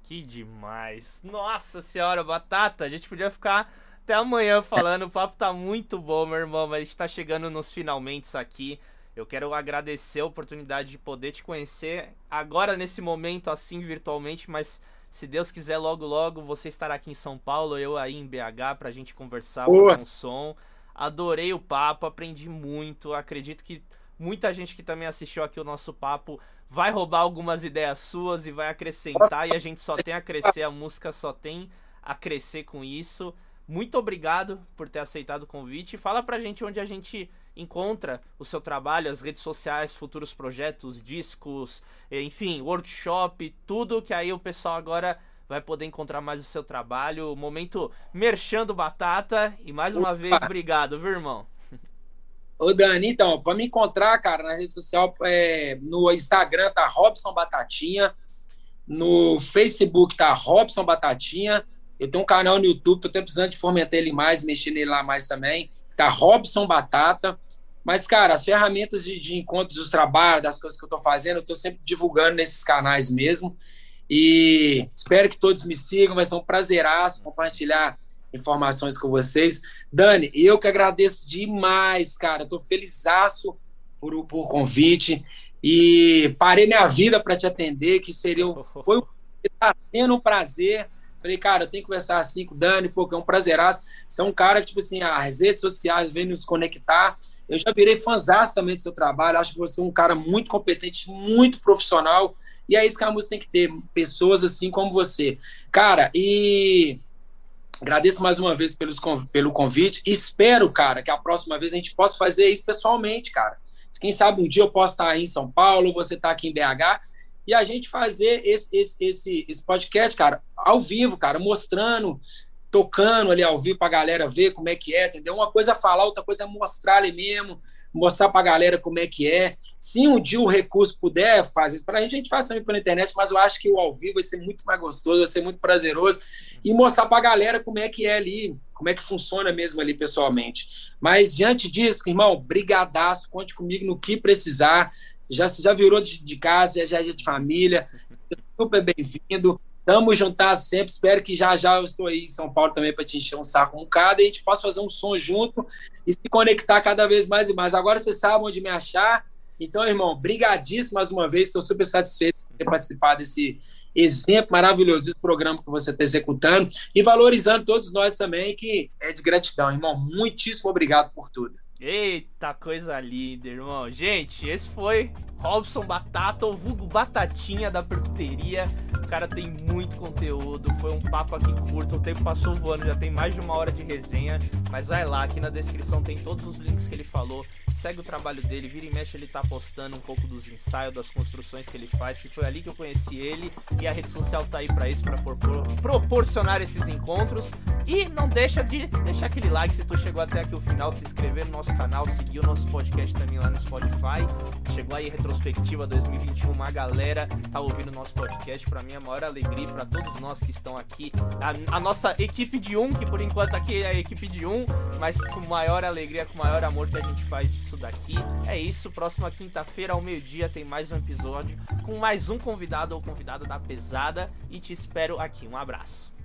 Que demais. Nossa senhora, Batata, a gente podia ficar até amanhã falando. O papo tá muito bom, meu irmão, mas a gente tá chegando nos finalmente aqui. Eu quero agradecer a oportunidade de poder te conhecer agora nesse momento assim virtualmente, mas se Deus quiser logo logo você estará aqui em São Paulo, eu aí em BH pra gente conversar, Boa. fazer um som. Adorei o papo, aprendi muito. Acredito que muita gente que também assistiu aqui o nosso papo vai roubar algumas ideias suas e vai acrescentar e a gente só tem a crescer, a música só tem a crescer com isso. Muito obrigado por ter aceitado o convite. Fala pra gente onde a gente encontra o seu trabalho, as redes sociais, futuros projetos, discos, enfim, workshop, tudo que aí o pessoal agora vai poder encontrar mais o seu trabalho. Momento merchando batata e mais uma Opa. vez obrigado, viu, irmão? Ô Dani, então, para me encontrar, cara, na rede social, é, no Instagram tá Robson Batatinha, no Facebook tá Robson Batatinha, eu tenho um canal no YouTube, tô até precisando de fomentar ele mais, mexer nele lá mais também, tá Robson Batata, mas, cara, as ferramentas de, de encontro dos trabalhos, das coisas que eu estou fazendo, eu estou sempre divulgando nesses canais mesmo. E espero que todos me sigam, vai ser um prazeraço compartilhar informações com vocês. Dani, eu que agradeço demais, cara. Estou felizaço por, por convite e parei minha vida para te atender, que seria foi está sendo um prazer. Falei, cara, eu tenho que conversar assim com o Dani, porque é um prazeraço. Você é um cara que, tipo assim, as redes sociais vêm nos conectar eu já virei fãzão também do seu trabalho. Acho que você é um cara muito competente, muito profissional. E é isso que a música tem que ter, pessoas assim como você. Cara, e agradeço mais uma vez pelos, pelo convite. Espero, cara, que a próxima vez a gente possa fazer isso pessoalmente, cara. Quem sabe um dia eu posso estar aí em São Paulo, você está aqui em BH, e a gente fazer esse, esse, esse, esse podcast, cara, ao vivo, cara, mostrando tocando ali ao vivo para a galera ver como é que é, entendeu? Uma coisa é falar, outra coisa é mostrar ali mesmo, mostrar para a galera como é que é. Se um dia o recurso puder fazer isso para a gente, a gente faz também pela internet, mas eu acho que o ao vivo vai ser muito mais gostoso, vai ser muito prazeroso e mostrar para a galera como é que é ali, como é que funciona mesmo ali pessoalmente. Mas diante disso, irmão, brigadaço, conte comigo no que precisar. Já, já virou de, de casa, já é de família, super bem-vindo. Tamo juntar sempre. Espero que já já eu estou aí em São Paulo também para te encher um saco um cada e a gente possa fazer um som junto e se conectar cada vez mais e mais. Agora você sabe onde me achar. Então, irmão, brigadíssimo mais uma vez. Estou super satisfeito por ter participado desse exemplo maravilhoso desse programa que você está executando e valorizando todos nós também, que é de gratidão, irmão. Muitíssimo obrigado por tudo. Eita, coisa linda, irmão. Gente, esse foi Robson Batata, o vulgo Batatinha da percuteria. O cara tem muito conteúdo, foi um papo aqui curto, o tempo passou voando, já tem mais de uma hora de resenha. Mas vai lá, aqui na descrição tem todos os links que ele falou. Segue o trabalho dele, vira e mexe, ele tá postando um pouco dos ensaios, das construções que ele faz, que foi ali que eu conheci ele. E a rede social tá aí para isso, para proporcionar esses encontros. E não deixa de deixar aquele like se tu chegou até aqui o final, se inscrever no nosso canal, seguir o nosso podcast também lá no Spotify. Chegou aí retrospectiva 2021, uma galera tá ouvindo o nosso podcast. Para mim é a maior alegria para todos nós que estão aqui. A, a, nossa equipe de um, que por enquanto aqui é a equipe de um, mas com maior alegria, com maior amor que a gente faz isso daqui. É isso, próxima quinta-feira ao meio-dia tem mais um episódio com mais um convidado ou convidada da pesada e te espero aqui. Um abraço.